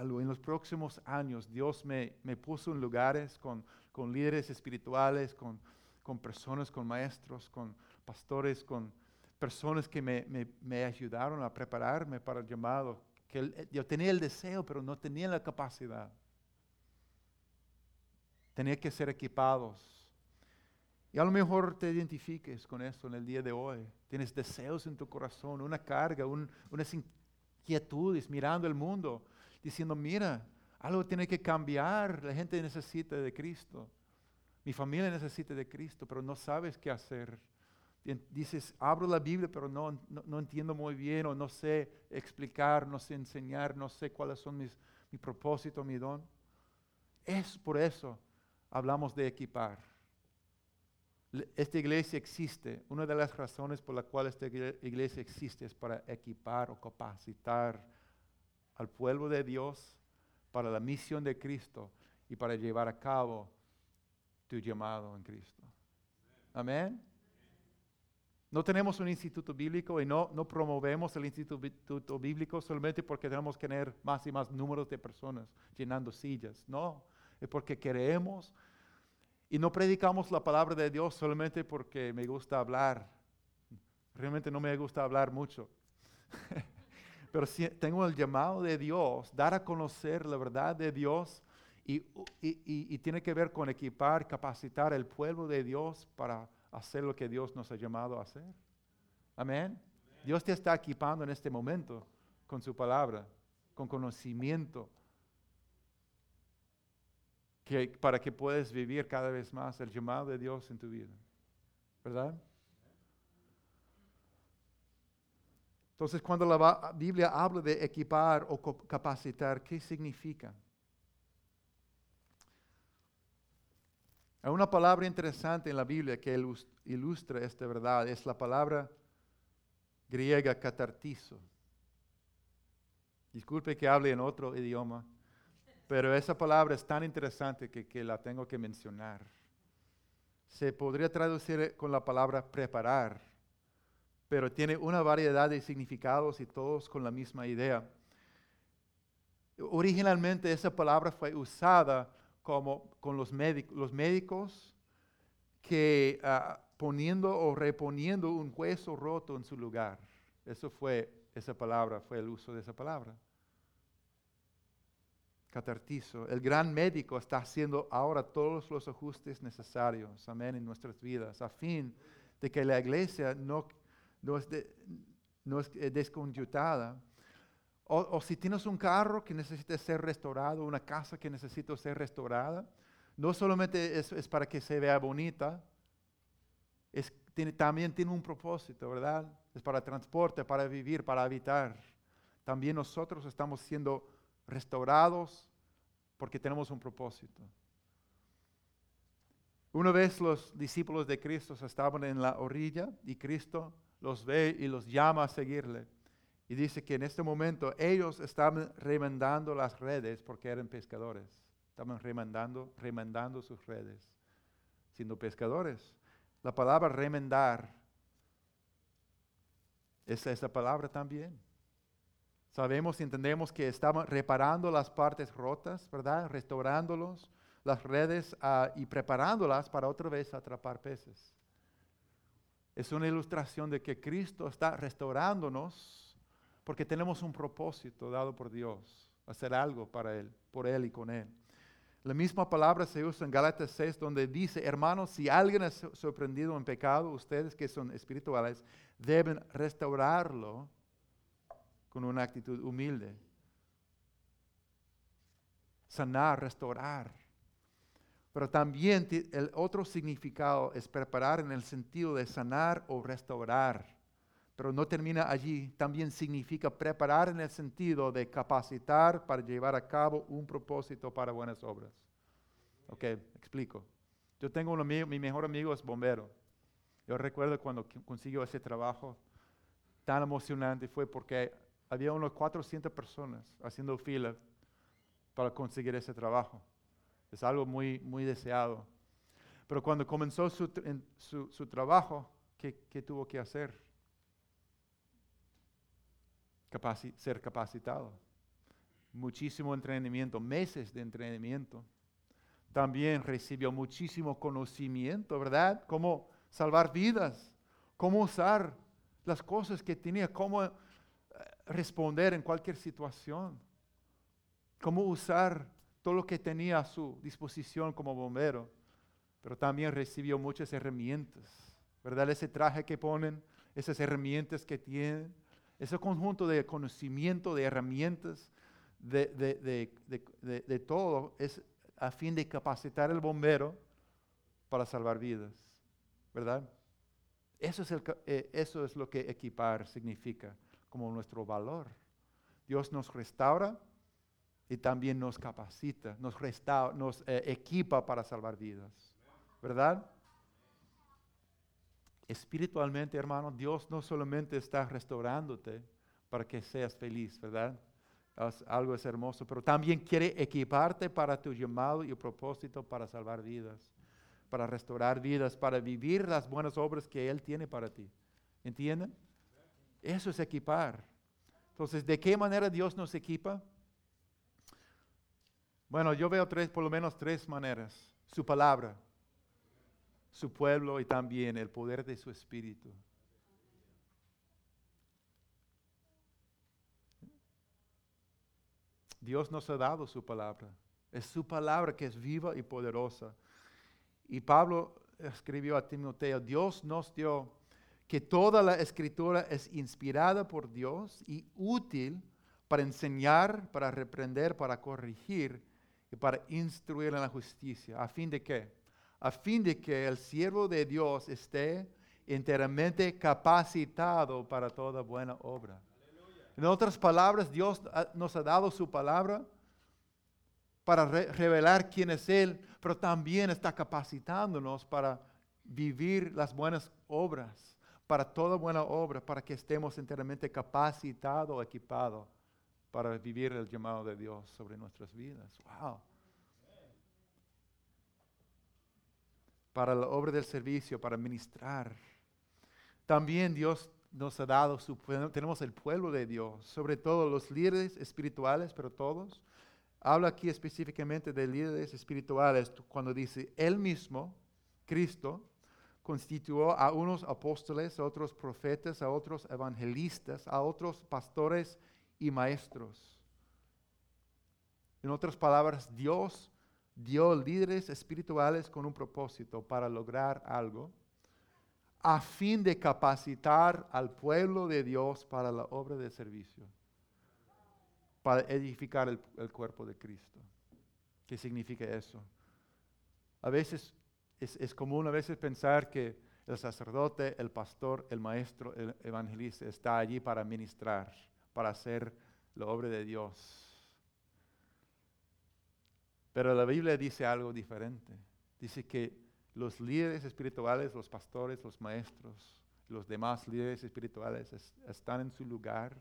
en los próximos años Dios me, puso en lugares con, líderes espirituales, con, personas, con maestros, con pastores, con personas que me, ayudaron a prepararme para el llamado que yo tenía el deseo, pero no tenía la capacidad. Tenía que ser equipados. Y a lo mejor te identifiques con esto en el día de hoy. Tienes deseos en tu corazón, una carga, unas inquietudes mirando el mundo, diciendo, mira, algo tiene que cambiar, la gente necesita de Cristo, mi familia necesita de Cristo, pero no sabes qué hacer. Dices, abro la Biblia, pero no, no, entiendo muy bien o no sé explicar, no sé enseñar, no sé cuáles son mis, mi propósito, mi don. Es por eso hablamos de equipar. Esta iglesia existe, una de las razones por la cual esta iglesia existe es para equipar o capacitar al pueblo de Dios para la misión de Cristo y para llevar a cabo tu llamado en Cristo. Amén. No tenemos un instituto bíblico y no, no promovemos el instituto bíblico solamente porque tenemos que tener más y más números de personas llenando sillas. No, es porque queremos y no predicamos la palabra de Dios solamente porque me gusta hablar. Realmente no me gusta hablar mucho. Pero si tengo el llamado de Dios, dar a conocer la verdad de Dios y, y, tiene que ver con equipar, capacitar el pueblo de Dios para hacer lo que Dios nos ha llamado a hacer. Amén. Dios te está equipando en este momento con su palabra, con conocimiento, que, para que puedas vivir cada vez más el llamado de Dios en tu vida. ¿Verdad? Entonces, cuando la Biblia habla de equipar o capacitar, ¿qué significa? Hay una palabra interesante en la Biblia que ilustra esta verdad, es la palabra griega catartizo. Disculpe que hable en otro idioma, pero esa palabra es tan interesante que, la tengo que mencionar. Se podría traducir con la palabra preparar pero tiene una variedad de significados y todos con la misma idea. Originalmente esa palabra fue usada como con los médicos, los médicos que ah, poniendo o reponiendo un hueso roto en su lugar. Eso fue esa palabra, fue el uso de esa palabra. Catartizo. El gran médico está haciendo ahora todos los ajustes necesarios, amén, en nuestras vidas, a fin de que la iglesia no no es, no es desconjutada. O, si tienes un carro que necesita ser restaurado, una casa que necesita ser restaurada, no solamente es, para que se vea bonita, es, tiene, también tiene un propósito, ¿verdad? Es para transporte, para vivir, para habitar. También nosotros estamos siendo restaurados porque tenemos un propósito. Una vez los discípulos de Cristo estaban en la orilla y Cristo los ve y los llama a seguirle. Y dice que en este momento ellos estaban remendando las redes porque eran pescadores. Estaban remendando, remendando sus redes, siendo pescadores. La palabra remendar es esa palabra también. Sabemos y entendemos que estaban reparando las partes rotas, ¿verdad? Restaurándolos, las redes ah, y preparándolas para otra vez atrapar peces es una ilustración de que Cristo está restaurándonos porque tenemos un propósito dado por Dios, hacer algo para Él, por Él y con Él. La misma palabra se usa en Gálatas 6 donde dice, hermanos, si alguien es sorprendido en pecado, ustedes que son espirituales deben restaurarlo con una actitud humilde. Sanar, restaurar. Pero también el otro significado es preparar en el sentido de sanar o restaurar. Pero no termina allí. También significa preparar en el sentido de capacitar para llevar a cabo un propósito para buenas obras. Ok, explico. Yo tengo un amigo, mi mejor amigo es bombero. Yo recuerdo cuando consiguió ese trabajo tan emocionante fue porque había unos 400 personas haciendo fila para conseguir ese trabajo. Es algo muy, muy deseado. Pero cuando comenzó su, su, trabajo, ¿qué, tuvo que hacer? ser capacitado. Muchísimo entrenamiento, meses de entrenamiento. También recibió muchísimo conocimiento, ¿verdad? Cómo salvar vidas, cómo usar las cosas que tenía, cómo responder en cualquier situación, cómo usar todo lo que tenía a su disposición como bombero, pero también recibió muchas herramientas, ¿verdad? Ese traje que ponen, esas herramientas que tienen, ese conjunto de conocimiento, de herramientas, de, todo, es a fin de capacitar al bombero para salvar vidas, ¿verdad? Eso es, eh, eso es lo que equipar significa como nuestro valor. Dios nos restaura y también nos capacita, nos, restaura, nos eh, equipa para salvar vidas, ¿verdad? Espiritualmente, hermano, Dios no solamente está restaurándote para que seas feliz, ¿verdad? algo es hermoso, pero también quiere equiparte para tu llamado y propósito para salvar vidas, para restaurar vidas, para vivir las buenas obras que Él tiene para ti. ¿Entienden? Eso es equipar. Entonces, ¿de qué manera Dios nos equipa? Bueno, yo veo tres, por lo menos tres maneras. Su palabra, su pueblo y también el poder de su espíritu. Dios nos ha dado su palabra. Es su palabra que es viva y poderosa. Y Pablo escribió a Timoteo, Dios nos dio que toda la escritura es inspirada por Dios y útil para enseñar, para reprender, para corregir y para instruir en la justicia. ¿A fin de qué? A fin de que el siervo de Dios esté enteramente capacitado para toda buena obra. En otras palabras, Dios nos ha dado su palabra para revelar quién es Él, pero también está capacitándonos para vivir las buenas obras, para toda buena obra, para que estemos enteramente capacitados, equipados para vivir el llamado de Dios sobre nuestras vidas. Wow. Para la obra del servicio, para ministrar. También Dios nos ha dado su tenemos el pueblo de Dios, sobre todo los líderes espirituales, pero todos. Habla aquí específicamente de líderes espirituales cuando dice, Él mismo, Cristo, constituyó a unos apóstoles, a otros profetas, a otros evangelistas, a otros pastores y maestros. En otras palabras, Dios dio líderes espirituales con un propósito para lograr algo a fin de capacitar al pueblo de Dios para la obra de servicio, para edificar el, cuerpo de Cristo. ¿Qué significa eso? A veces es, común a veces pensar que el sacerdote, el pastor, el maestro, el evangelista está allí para ministrar, para hacer la obra de Dios. Pero la Biblia dice algo diferente. Dice que los líderes espirituales, los pastores, los maestros, los demás líderes espirituales están en su lugar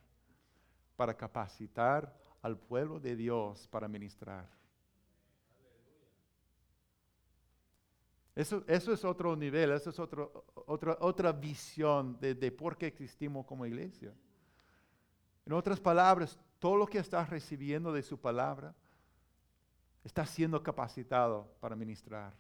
para capacitar al pueblo de Dios para ministrar. Eso, eso es otro nivel, eso es otro, otra, otra visión de, de por qué existimos como iglesia. En otras palabras, todo lo que estás recibiendo de su palabra está siendo capacitado para ministrar.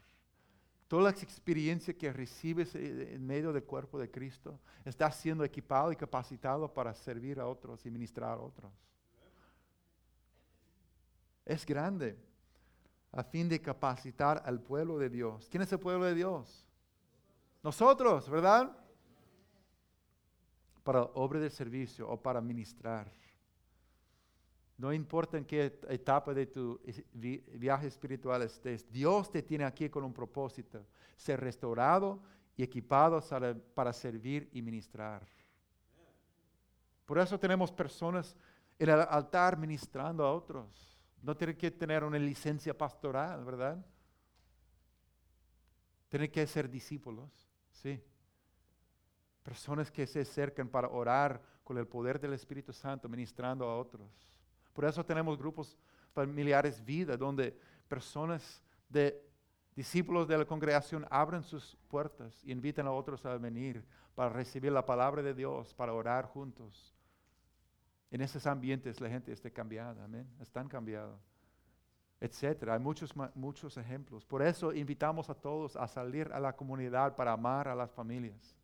Toda la experiencia que recibes eh, en medio del cuerpo de Cristo está siendo equipado y capacitado para servir a otros y ministrar a otros. Es grande a fin de capacitar al pueblo de Dios. ¿Quién es el pueblo de Dios? Nosotros, ¿verdad? Para obra de servicio o para ministrar. No importa en qué etapa de tu viaje espiritual estés, Dios te tiene aquí con un propósito, ser restaurado y equipado para servir y ministrar. Por eso tenemos personas en el altar ministrando a otros. No tienen que tener una licencia pastoral, ¿verdad? Tienen que ser discípulos, sí. Personas que se acercan para orar con el poder del Espíritu Santo, ministrando a otros. Por eso tenemos grupos familiares vida, donde personas de discípulos de la congregación abren sus puertas y invitan a otros a venir para recibir la palabra de Dios, para orar juntos. En esos ambientes la gente está cambiada, amén, están cambiados, etcétera. Hay muchos, muchos ejemplos. Por eso invitamos a todos a salir a la comunidad para amar a las familias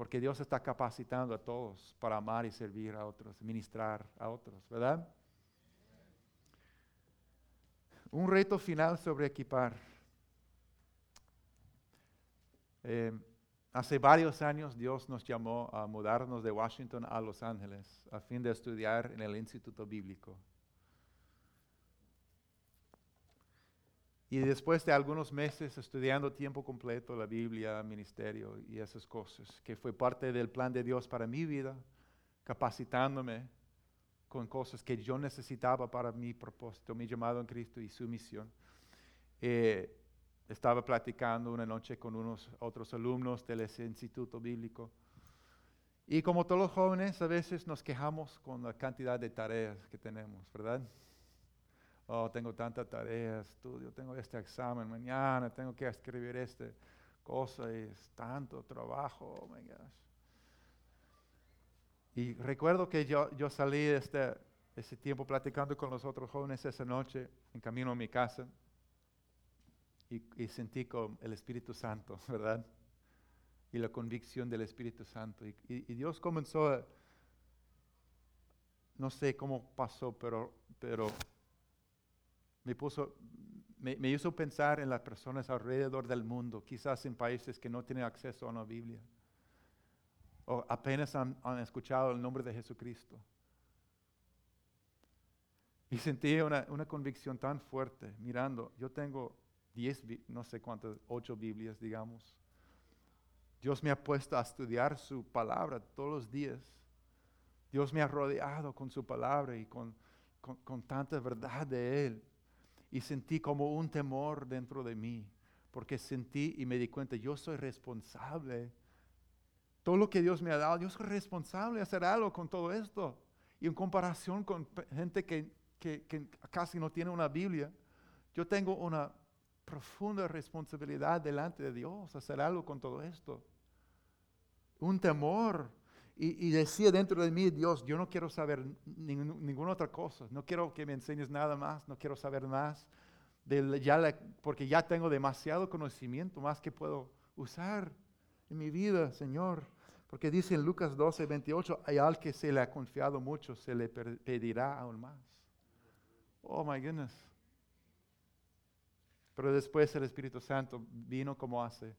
porque Dios está capacitando a todos para amar y servir a otros, ministrar a otros, ¿verdad? Un reto final sobre equipar. Eh, hace varios años Dios nos llamó a mudarnos de Washington a Los Ángeles a fin de estudiar en el Instituto Bíblico. Y después de algunos meses estudiando tiempo completo la Biblia, ministerio y esas cosas, que fue parte del plan de Dios para mi vida, capacitándome con cosas que yo necesitaba para mi propósito, mi llamado en Cristo y su misión. Eh, estaba platicando una noche con unos otros alumnos del instituto bíblico. Y como todos los jóvenes, a veces nos quejamos con la cantidad de tareas que tenemos, ¿verdad? oh, tengo tanta tarea, estudio, tengo este examen mañana, tengo que escribir esta cosa, y es tanto trabajo, oh my gosh. Y recuerdo que yo, yo salí este, ese tiempo platicando con los otros jóvenes esa noche en camino a mi casa y, sentí con el Espíritu Santo, ¿verdad? Y la convicción del Espíritu Santo. Y, Dios comenzó a, no sé cómo pasó, pero, pero me, puso, me, hizo pensar en las personas alrededor del mundo, quizás en países que no tienen acceso a una Biblia, o apenas han, escuchado el nombre de Jesucristo. Y sentí una, una, convicción tan fuerte, mirando, yo tengo diez, no sé cuántas, ocho Biblias, digamos. Dios me ha puesto a estudiar su palabra todos los días. Dios me ha rodeado con su palabra y con, con, con tanta verdad de Él y sentí como un temor dentro de mí, porque sentí y me di cuenta, yo soy responsable. Todo lo que Dios me ha dado, yo soy responsable de hacer algo con todo esto. Y en comparación con gente que, que, que casi no tiene una Biblia, yo tengo una profunda responsabilidad delante de Dios, hacer algo con todo esto. Un temor y, decía dentro de mí, Dios, yo no quiero saber ninguna otra cosa, no quiero que me enseñes nada más, no quiero saber más, de ya porque ya tengo demasiado conocimiento, más que puedo usar en mi vida, Señor. Porque dice en Lucas 12, 28, hay al que se le ha confiado mucho, se le pedirá aún más. Oh, my goodness. Pero después el Espíritu Santo vino como hace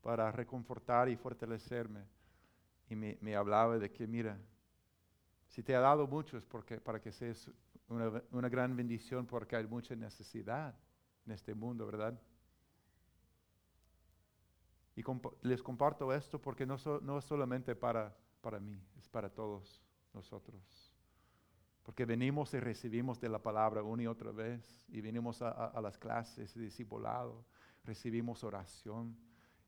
para reconfortar y fortalecerme y me, hablaba de que, mira, si te ha dado mucho es porque, para que seas una, gran bendición porque hay mucha necesidad en este mundo, ¿verdad? Y les comparto esto porque no, no es solamente para, para mí, es para todos nosotros. Porque venimos y recibimos de la palabra una y otra vez, y venimos a, las clases de discipulado, recibimos oración,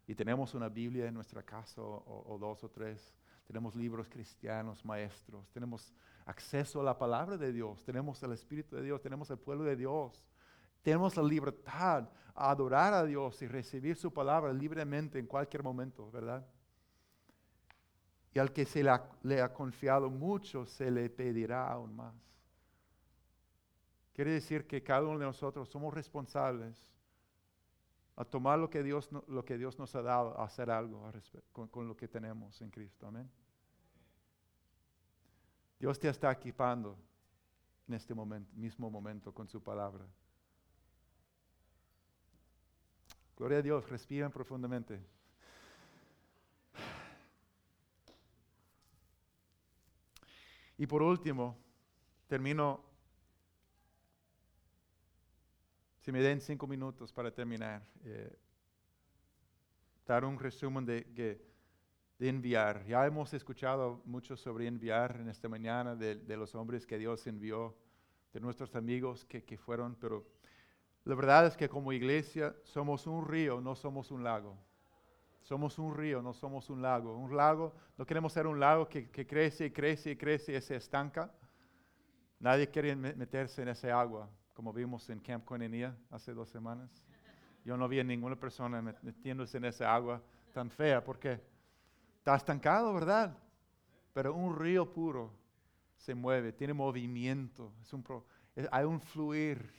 y tenemos una Biblia en nuestra casa o, dos o tres. Tenemos libros cristianos, maestros. Tenemos acceso a la palabra de Dios. Tenemos el Espíritu de Dios. Tenemos el pueblo de Dios. Tenemos la libertad a adorar a Dios y recibir su palabra libremente en cualquier momento, ¿verdad? Y al que se le ha, confiado mucho, se le pedirá aún más. Quiere decir que cada uno de nosotros somos responsables a tomar lo que Dios, lo que Dios nos ha dado, a hacer algo con, con lo que tenemos en Cristo. Amén. Dios te está equipando en este momento, mismo momento con su palabra. Gloria a Dios, respiran profundamente. Y por último, termino Si me den cinco minutos para terminar, eh, dar un resumen de, de, enviar. Ya hemos escuchado mucho sobre enviar en esta mañana de, de los hombres que Dios envió, de nuestros amigos que, que fueron, pero la verdad es que como iglesia somos un río, no somos un lago. Somos un río, no somos un lago. Un lago, no queremos ser un lago que, que, crece y crece y crece y se estanca. Nadie quiere meterse en esa agua como vimos en Camp Coinonía hace dos semanas. Yo no vi a ninguna persona metiéndose en esa agua tan fea porque está estancado, ¿verdad? Pero un río puro se mueve, tiene movimiento, hay un fluir.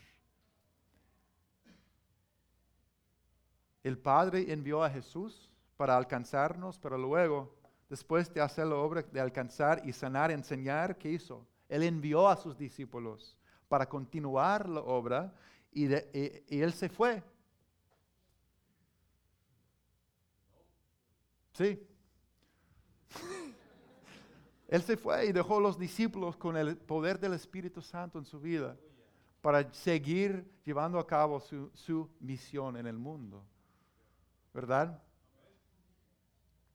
El Padre envió a Jesús para alcanzarnos, pero luego después de hacer la obra de alcanzar y sanar, enseñar, ¿qué hizo? Él envió a sus discípulos para continuar la obra y, él se fue. Sí. Él se fue y dejó a los discípulos con el poder del Espíritu Santo en su vida para seguir llevando a cabo su, misión en el mundo. ¿Verdad?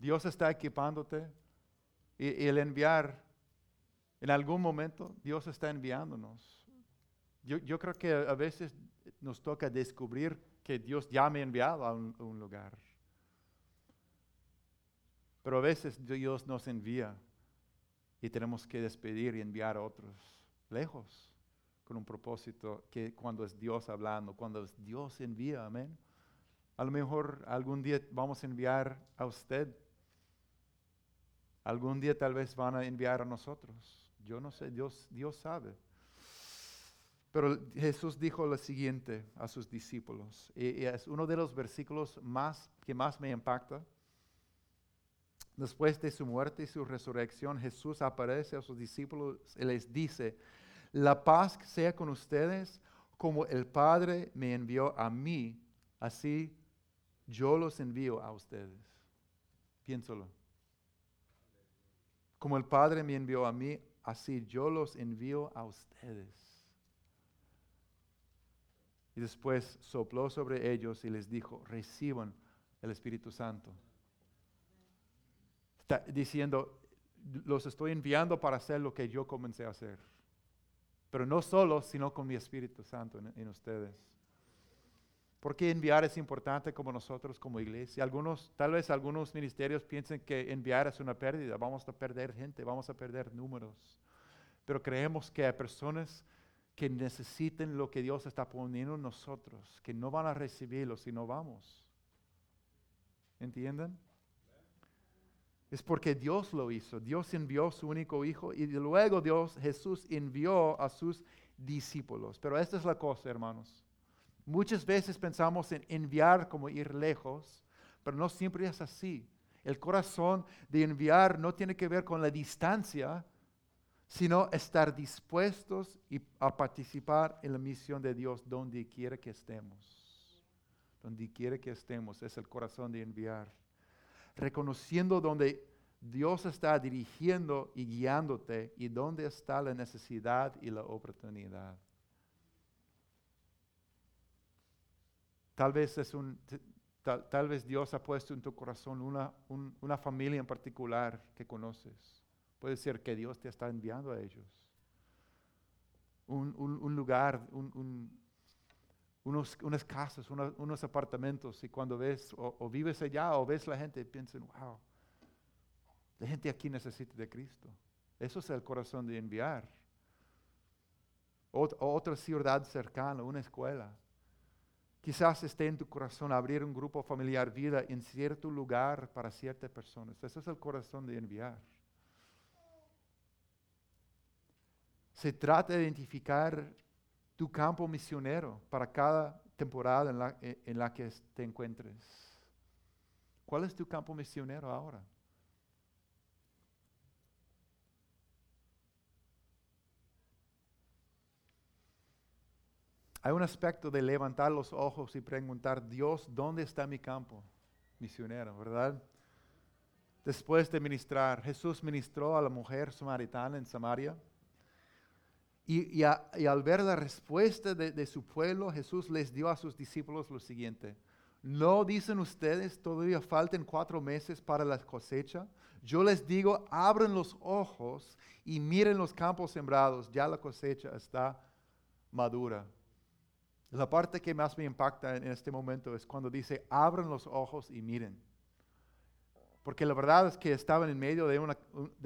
Dios está equipándote y, el enviar, en algún momento Dios está enviándonos. Yo, creo que a veces nos toca descubrir que Dios ya me ha enviado a un lugar. Pero a veces Dios nos envía y tenemos que despedir y enviar a otros lejos con un propósito que cuando es Dios hablando, cuando es Dios envía, amén. A lo mejor algún día vamos a enviar a usted. Algún día tal vez van a enviar a nosotros. Yo no sé, Dios, Dios sabe. Pero Jesús dijo lo siguiente a sus discípulos, y, es uno de los versículos más, que más me impacta. Después de su muerte y su resurrección, Jesús aparece a sus discípulos y les dice, la paz sea con ustedes como el Padre me envió a mí, así yo los envío a ustedes. Piénsalo. Como el Padre me envió a mí, así yo los envío a ustedes. Y después sopló sobre ellos y les dijo, reciban el Espíritu Santo diciendo, los estoy enviando para hacer lo que yo comencé a hacer. Pero no solo, sino con mi Espíritu Santo en, ustedes. ¿Por qué enviar es importante como nosotros, como iglesia? Algunos, tal vez algunos ministerios piensen que enviar es una pérdida, vamos a perder gente, vamos a perder números. Pero creemos que hay personas que necesiten lo que Dios está poniendo en nosotros, que no van a recibirlo si no vamos. ¿Entienden? Es porque Dios lo hizo. Dios envió su único hijo y luego Dios, Jesús, envió a sus discípulos. Pero esta es la cosa, hermanos. Muchas veces pensamos en enviar como ir lejos, pero no siempre es así. El corazón de enviar no tiene que ver con la distancia, sino estar dispuestos a participar en la misión de Dios donde quiera que estemos. Donde quiera que estemos es el corazón de enviar reconociendo donde Dios está dirigiendo y guiándote y dónde está la necesidad y la oportunidad. Tal vez, es un, tal, vez Dios ha puesto en tu corazón una, una familia en particular que conoces. Puede ser que Dios te está enviando a ellos. Un, un lugar, un, unos, unas casas, unos, apartamentos, y cuando ves o, vives allá o ves la gente, piensan, wow, la gente aquí necesita de Cristo. Eso es el corazón de enviar. otra ciudad cercana, una escuela. Quizás esté en tu corazón abrir un grupo familiar vida en cierto lugar para ciertas personas. Eso es el corazón de enviar. Se trata de identificar tu campo misionero para cada temporada en la, en la que te encuentres. ¿Cuál es tu campo misionero ahora? Hay un aspecto de levantar los ojos y preguntar, Dios, ¿dónde está mi campo misionero? ¿Verdad? Después de ministrar, Jesús ministró a la mujer samaritana en Samaria y, al ver la respuesta de, su pueblo, Jesús les dio a sus discípulos lo siguiente. ¿No dicen ustedes todavía faltan cuatro meses para la cosecha? Yo les digo, abren los ojos y miren los campos sembrados, ya la cosecha está madura. La parte que más me impacta en este momento es cuando dice, abran los ojos y miren. Porque la verdad es que estaban en medio de,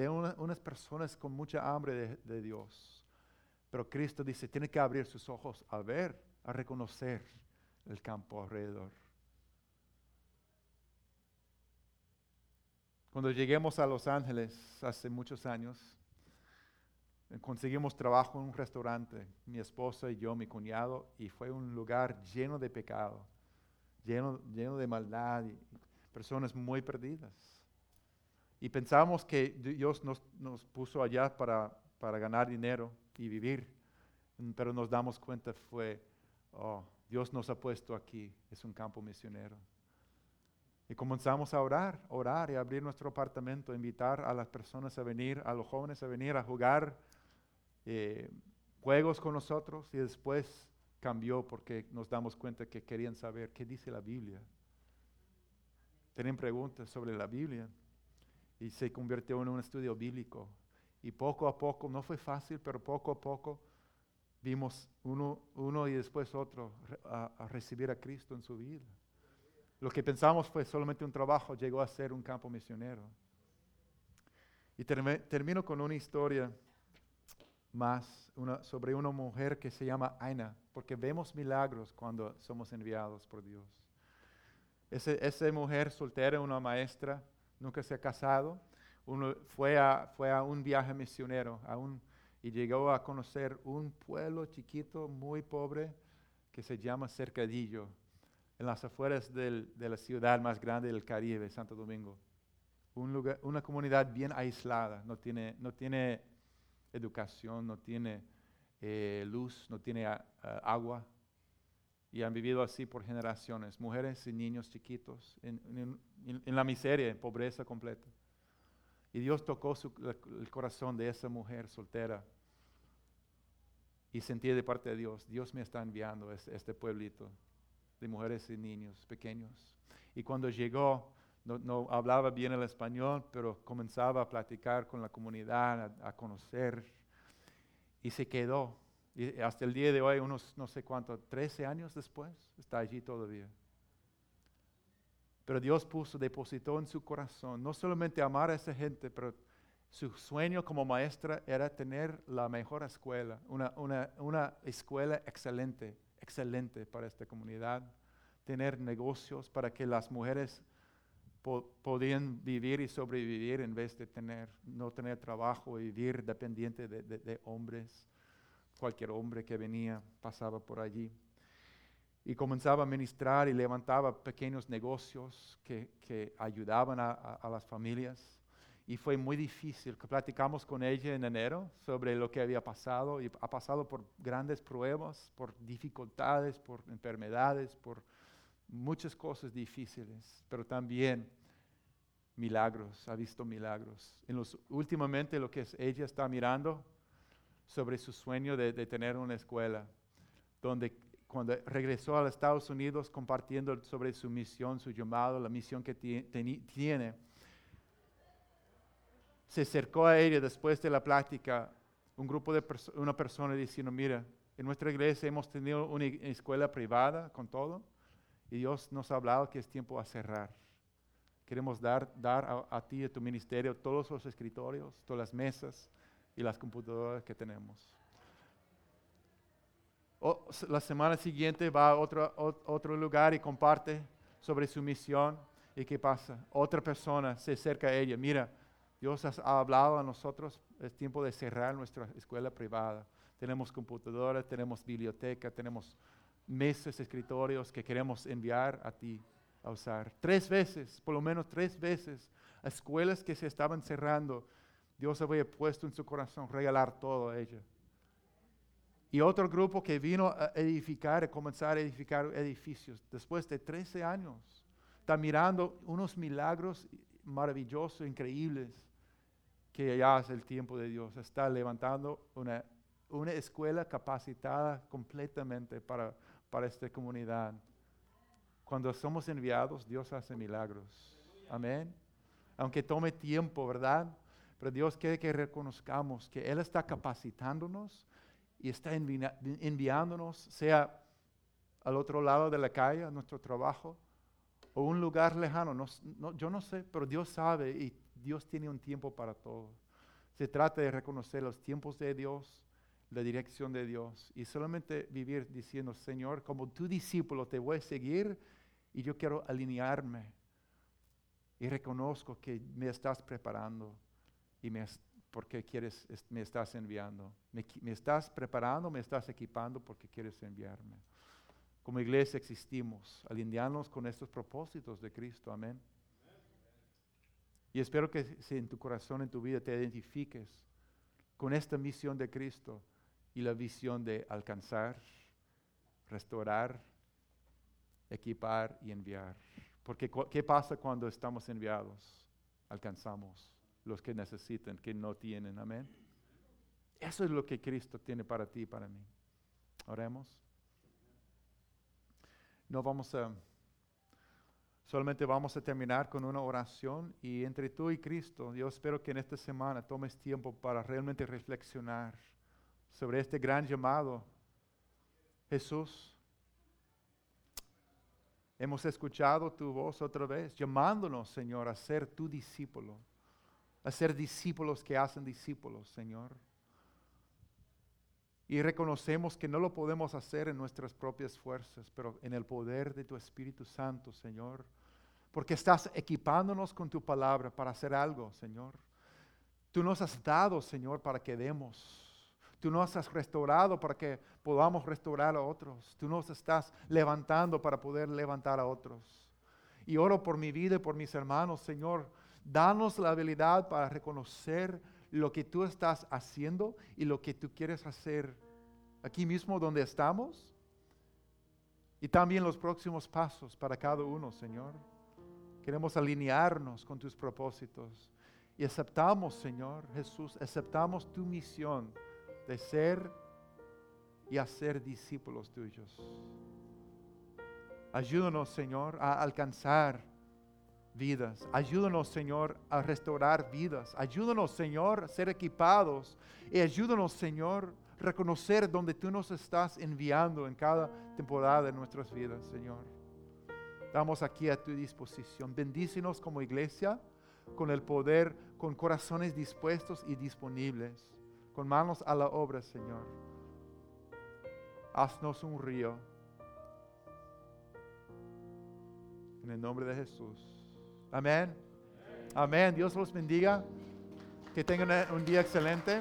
unas personas con mucha hambre de Dios. Pero Cristo dice, tiene que abrir sus ojos a ver, a reconocer el campo alrededor. Cuando lleguemos a Los Ángeles hace muchos años, conseguimos trabajo en un restaurante, mi esposa y yo, mi cuñado, y fue un lugar lleno de pecado, lleno, lleno de maldad y personas muy perdidas. Y pensamos que Dios nos, nos puso allá para, para ganar dinero y vivir, pero nos damos cuenta fue, oh, Dios nos ha puesto aquí, es un campo misionero. Y comenzamos a orar, orar y abrir nuestro apartamento, invitar a las personas a venir, a los jóvenes a venir a jugar eh, juegos con nosotros y después cambió porque nos damos cuenta que querían saber qué dice la Biblia. Tienen preguntas sobre la Biblia y se convirtió en un estudio bíblico. Y poco a poco, no fue fácil, pero poco a poco vimos uno, uno y después otro a, a recibir a Cristo en su vida. Lo que pensamos fue solamente un trabajo, llegó a ser un campo misionero. Y termino con una historia más una, sobre una mujer que se llama Aina, porque vemos milagros cuando somos enviados por Dios. esa mujer soltera, una maestra, nunca se ha casado, uno, fue, a, fue a un viaje misionero a un, y llegó a conocer un pueblo chiquito, muy pobre, que se llama Cercadillo, en las afueras del, de la ciudad más grande del Caribe, Santo Domingo. Un lugar, una comunidad bien aislada, no tiene, no tiene educación, no tiene eh, luz, no tiene ah, ah, agua. Y han vivido así por generaciones, mujeres y niños chiquitos, en, la miseria, en pobreza completa. Y Dios tocó el corazón de esa mujer soltera. Y sentí de parte de Dios, Dios me está enviando este, este pueblito de mujeres y niños pequeños. Y cuando llegó, no, hablaba bien el español, pero comenzaba a platicar con la comunidad, a, conocer, y se quedó. Y hasta el día de hoy, unos no sé cuánto, 13 años después, está allí todavía. Pero Dios puso, depositó en su corazón, no solamente amar a esa gente, pero su sueño como maestra era tener la mejor escuela, una, una, una escuela excelente, excelente para esta comunidad, tener negocios para que las mujeres podían vivir y sobrevivir en vez de tener, no tener trabajo y vivir dependiente de, hombres. Cualquier hombre que venía pasaba por allí. Y comenzaba a ministrar y levantaba pequeños negocios que, ayudaban a, las familias. Y fue muy difícil. Platicamos con ella en enero sobre lo que había pasado y ha pasado por grandes pruebas, por dificultades, por enfermedades, por muchas cosas difíciles, pero también milagros, ha visto milagros. En los, últimamente lo que ella está mirando sobre su sueño de, tener una escuela, donde cuando regresó a los Estados Unidos compartiendo sobre su misión, su llamado, la misión que tiene, se acercó a ella después de la plática un grupo de una persona diciendo, mira, en nuestra iglesia hemos tenido una escuela privada con todo y Dios nos ha hablado que es tiempo a cerrar. Queremos dar, dar a, ti, a tu ministerio, todos los escritorios, todas las mesas y las computadoras que tenemos. la semana siguiente va a otro, otro lugar y comparte sobre su misión. ¿Y qué pasa? Otra persona se acerca a ella. Mira, Dios ha hablado a nosotros, es tiempo de cerrar nuestra escuela privada. Tenemos computadoras, tenemos biblioteca, tenemos mesas, escritorios que queremos enviar a ti a usar. Tres veces, por lo menos tres veces, escuelas que se estaban cerrando, Dios había puesto en su corazón regalar todo a ella. Y otro grupo que vino a edificar, a comenzar a edificar edificios, después de 13 años, está mirando unos milagros maravillosos, increíbles, que ya es el tiempo de Dios. Está levantando una, una escuela capacitada completamente para para esta comunidad. Cuando somos enviados, Dios hace milagros. Amén. Aunque tome tiempo, ¿verdad? Pero Dios quiere que reconozcamos que Él está capacitándonos y está enviándonos, sea al otro lado de la calle, a nuestro trabajo, o un lugar lejano. yo no sé, pero Dios sabe y Dios tiene un tiempo para todo. Se trata de reconocer los tiempos de Dios la dirección de Dios y solamente vivir diciendo, Señor, como tu discípulo te voy a seguir y yo quiero alinearme y reconozco que me estás preparando y me, porque quieres, me estás enviando. Me, me estás preparando, me estás equipando porque quieres enviarme. Como iglesia existimos, alinearnos con estos propósitos de Cristo. Amén. Y espero que si en tu corazón, en tu vida, te identifiques con esta misión de Cristo y la visión de alcanzar, restaurar, equipar y enviar. Porque ¿qué pasa cuando estamos enviados? Alcanzamos los que necesitan, que no tienen. Amén. Eso es lo que Cristo tiene para ti y para mí. Oremos. No vamos a, solamente vamos a terminar con una oración y entre tú y Cristo, yo espero que en esta semana tomes tiempo para realmente reflexionar sobre este gran llamado. Jesús, hemos escuchado tu voz otra vez, llamándonos, Señor, a ser tu discípulo, a ser discípulos que hacen discípulos, Señor. Y reconocemos que no lo podemos hacer en nuestras propias fuerzas, pero en el poder de tu Espíritu Santo, Señor. Porque estás equipándonos con tu palabra para hacer algo, Señor. Tú nos has dado, Señor, para que demos. Tú nos has restaurado para que podamos restaurar a otros. Tú nos estás levantando para poder levantar a otros. Y oro por mi vida y por mis hermanos, Señor. Danos la habilidad para reconocer lo que tú estás haciendo y lo que tú quieres hacer aquí mismo donde estamos. Y también los próximos pasos para cada uno, Señor. Queremos alinearnos con tus propósitos. Y aceptamos, Señor Jesús, aceptamos tu misión de ser y hacer discípulos tuyos. Ayúdanos, Señor, a alcanzar vidas. Ayúdanos, Señor, a restaurar vidas. Ayúdanos, Señor, a ser equipados. Y ayúdanos, Señor, a reconocer donde tú nos estás enviando en cada temporada de nuestras vidas, Señor. Estamos aquí a tu disposición. Bendícenos como iglesia con el poder, con corazones dispuestos y disponibles, con manos a la obra, Señor. Haznos un río. En el nombre de Jesús. Amén. Amén. Dios los bendiga. Que tengan un día excelente.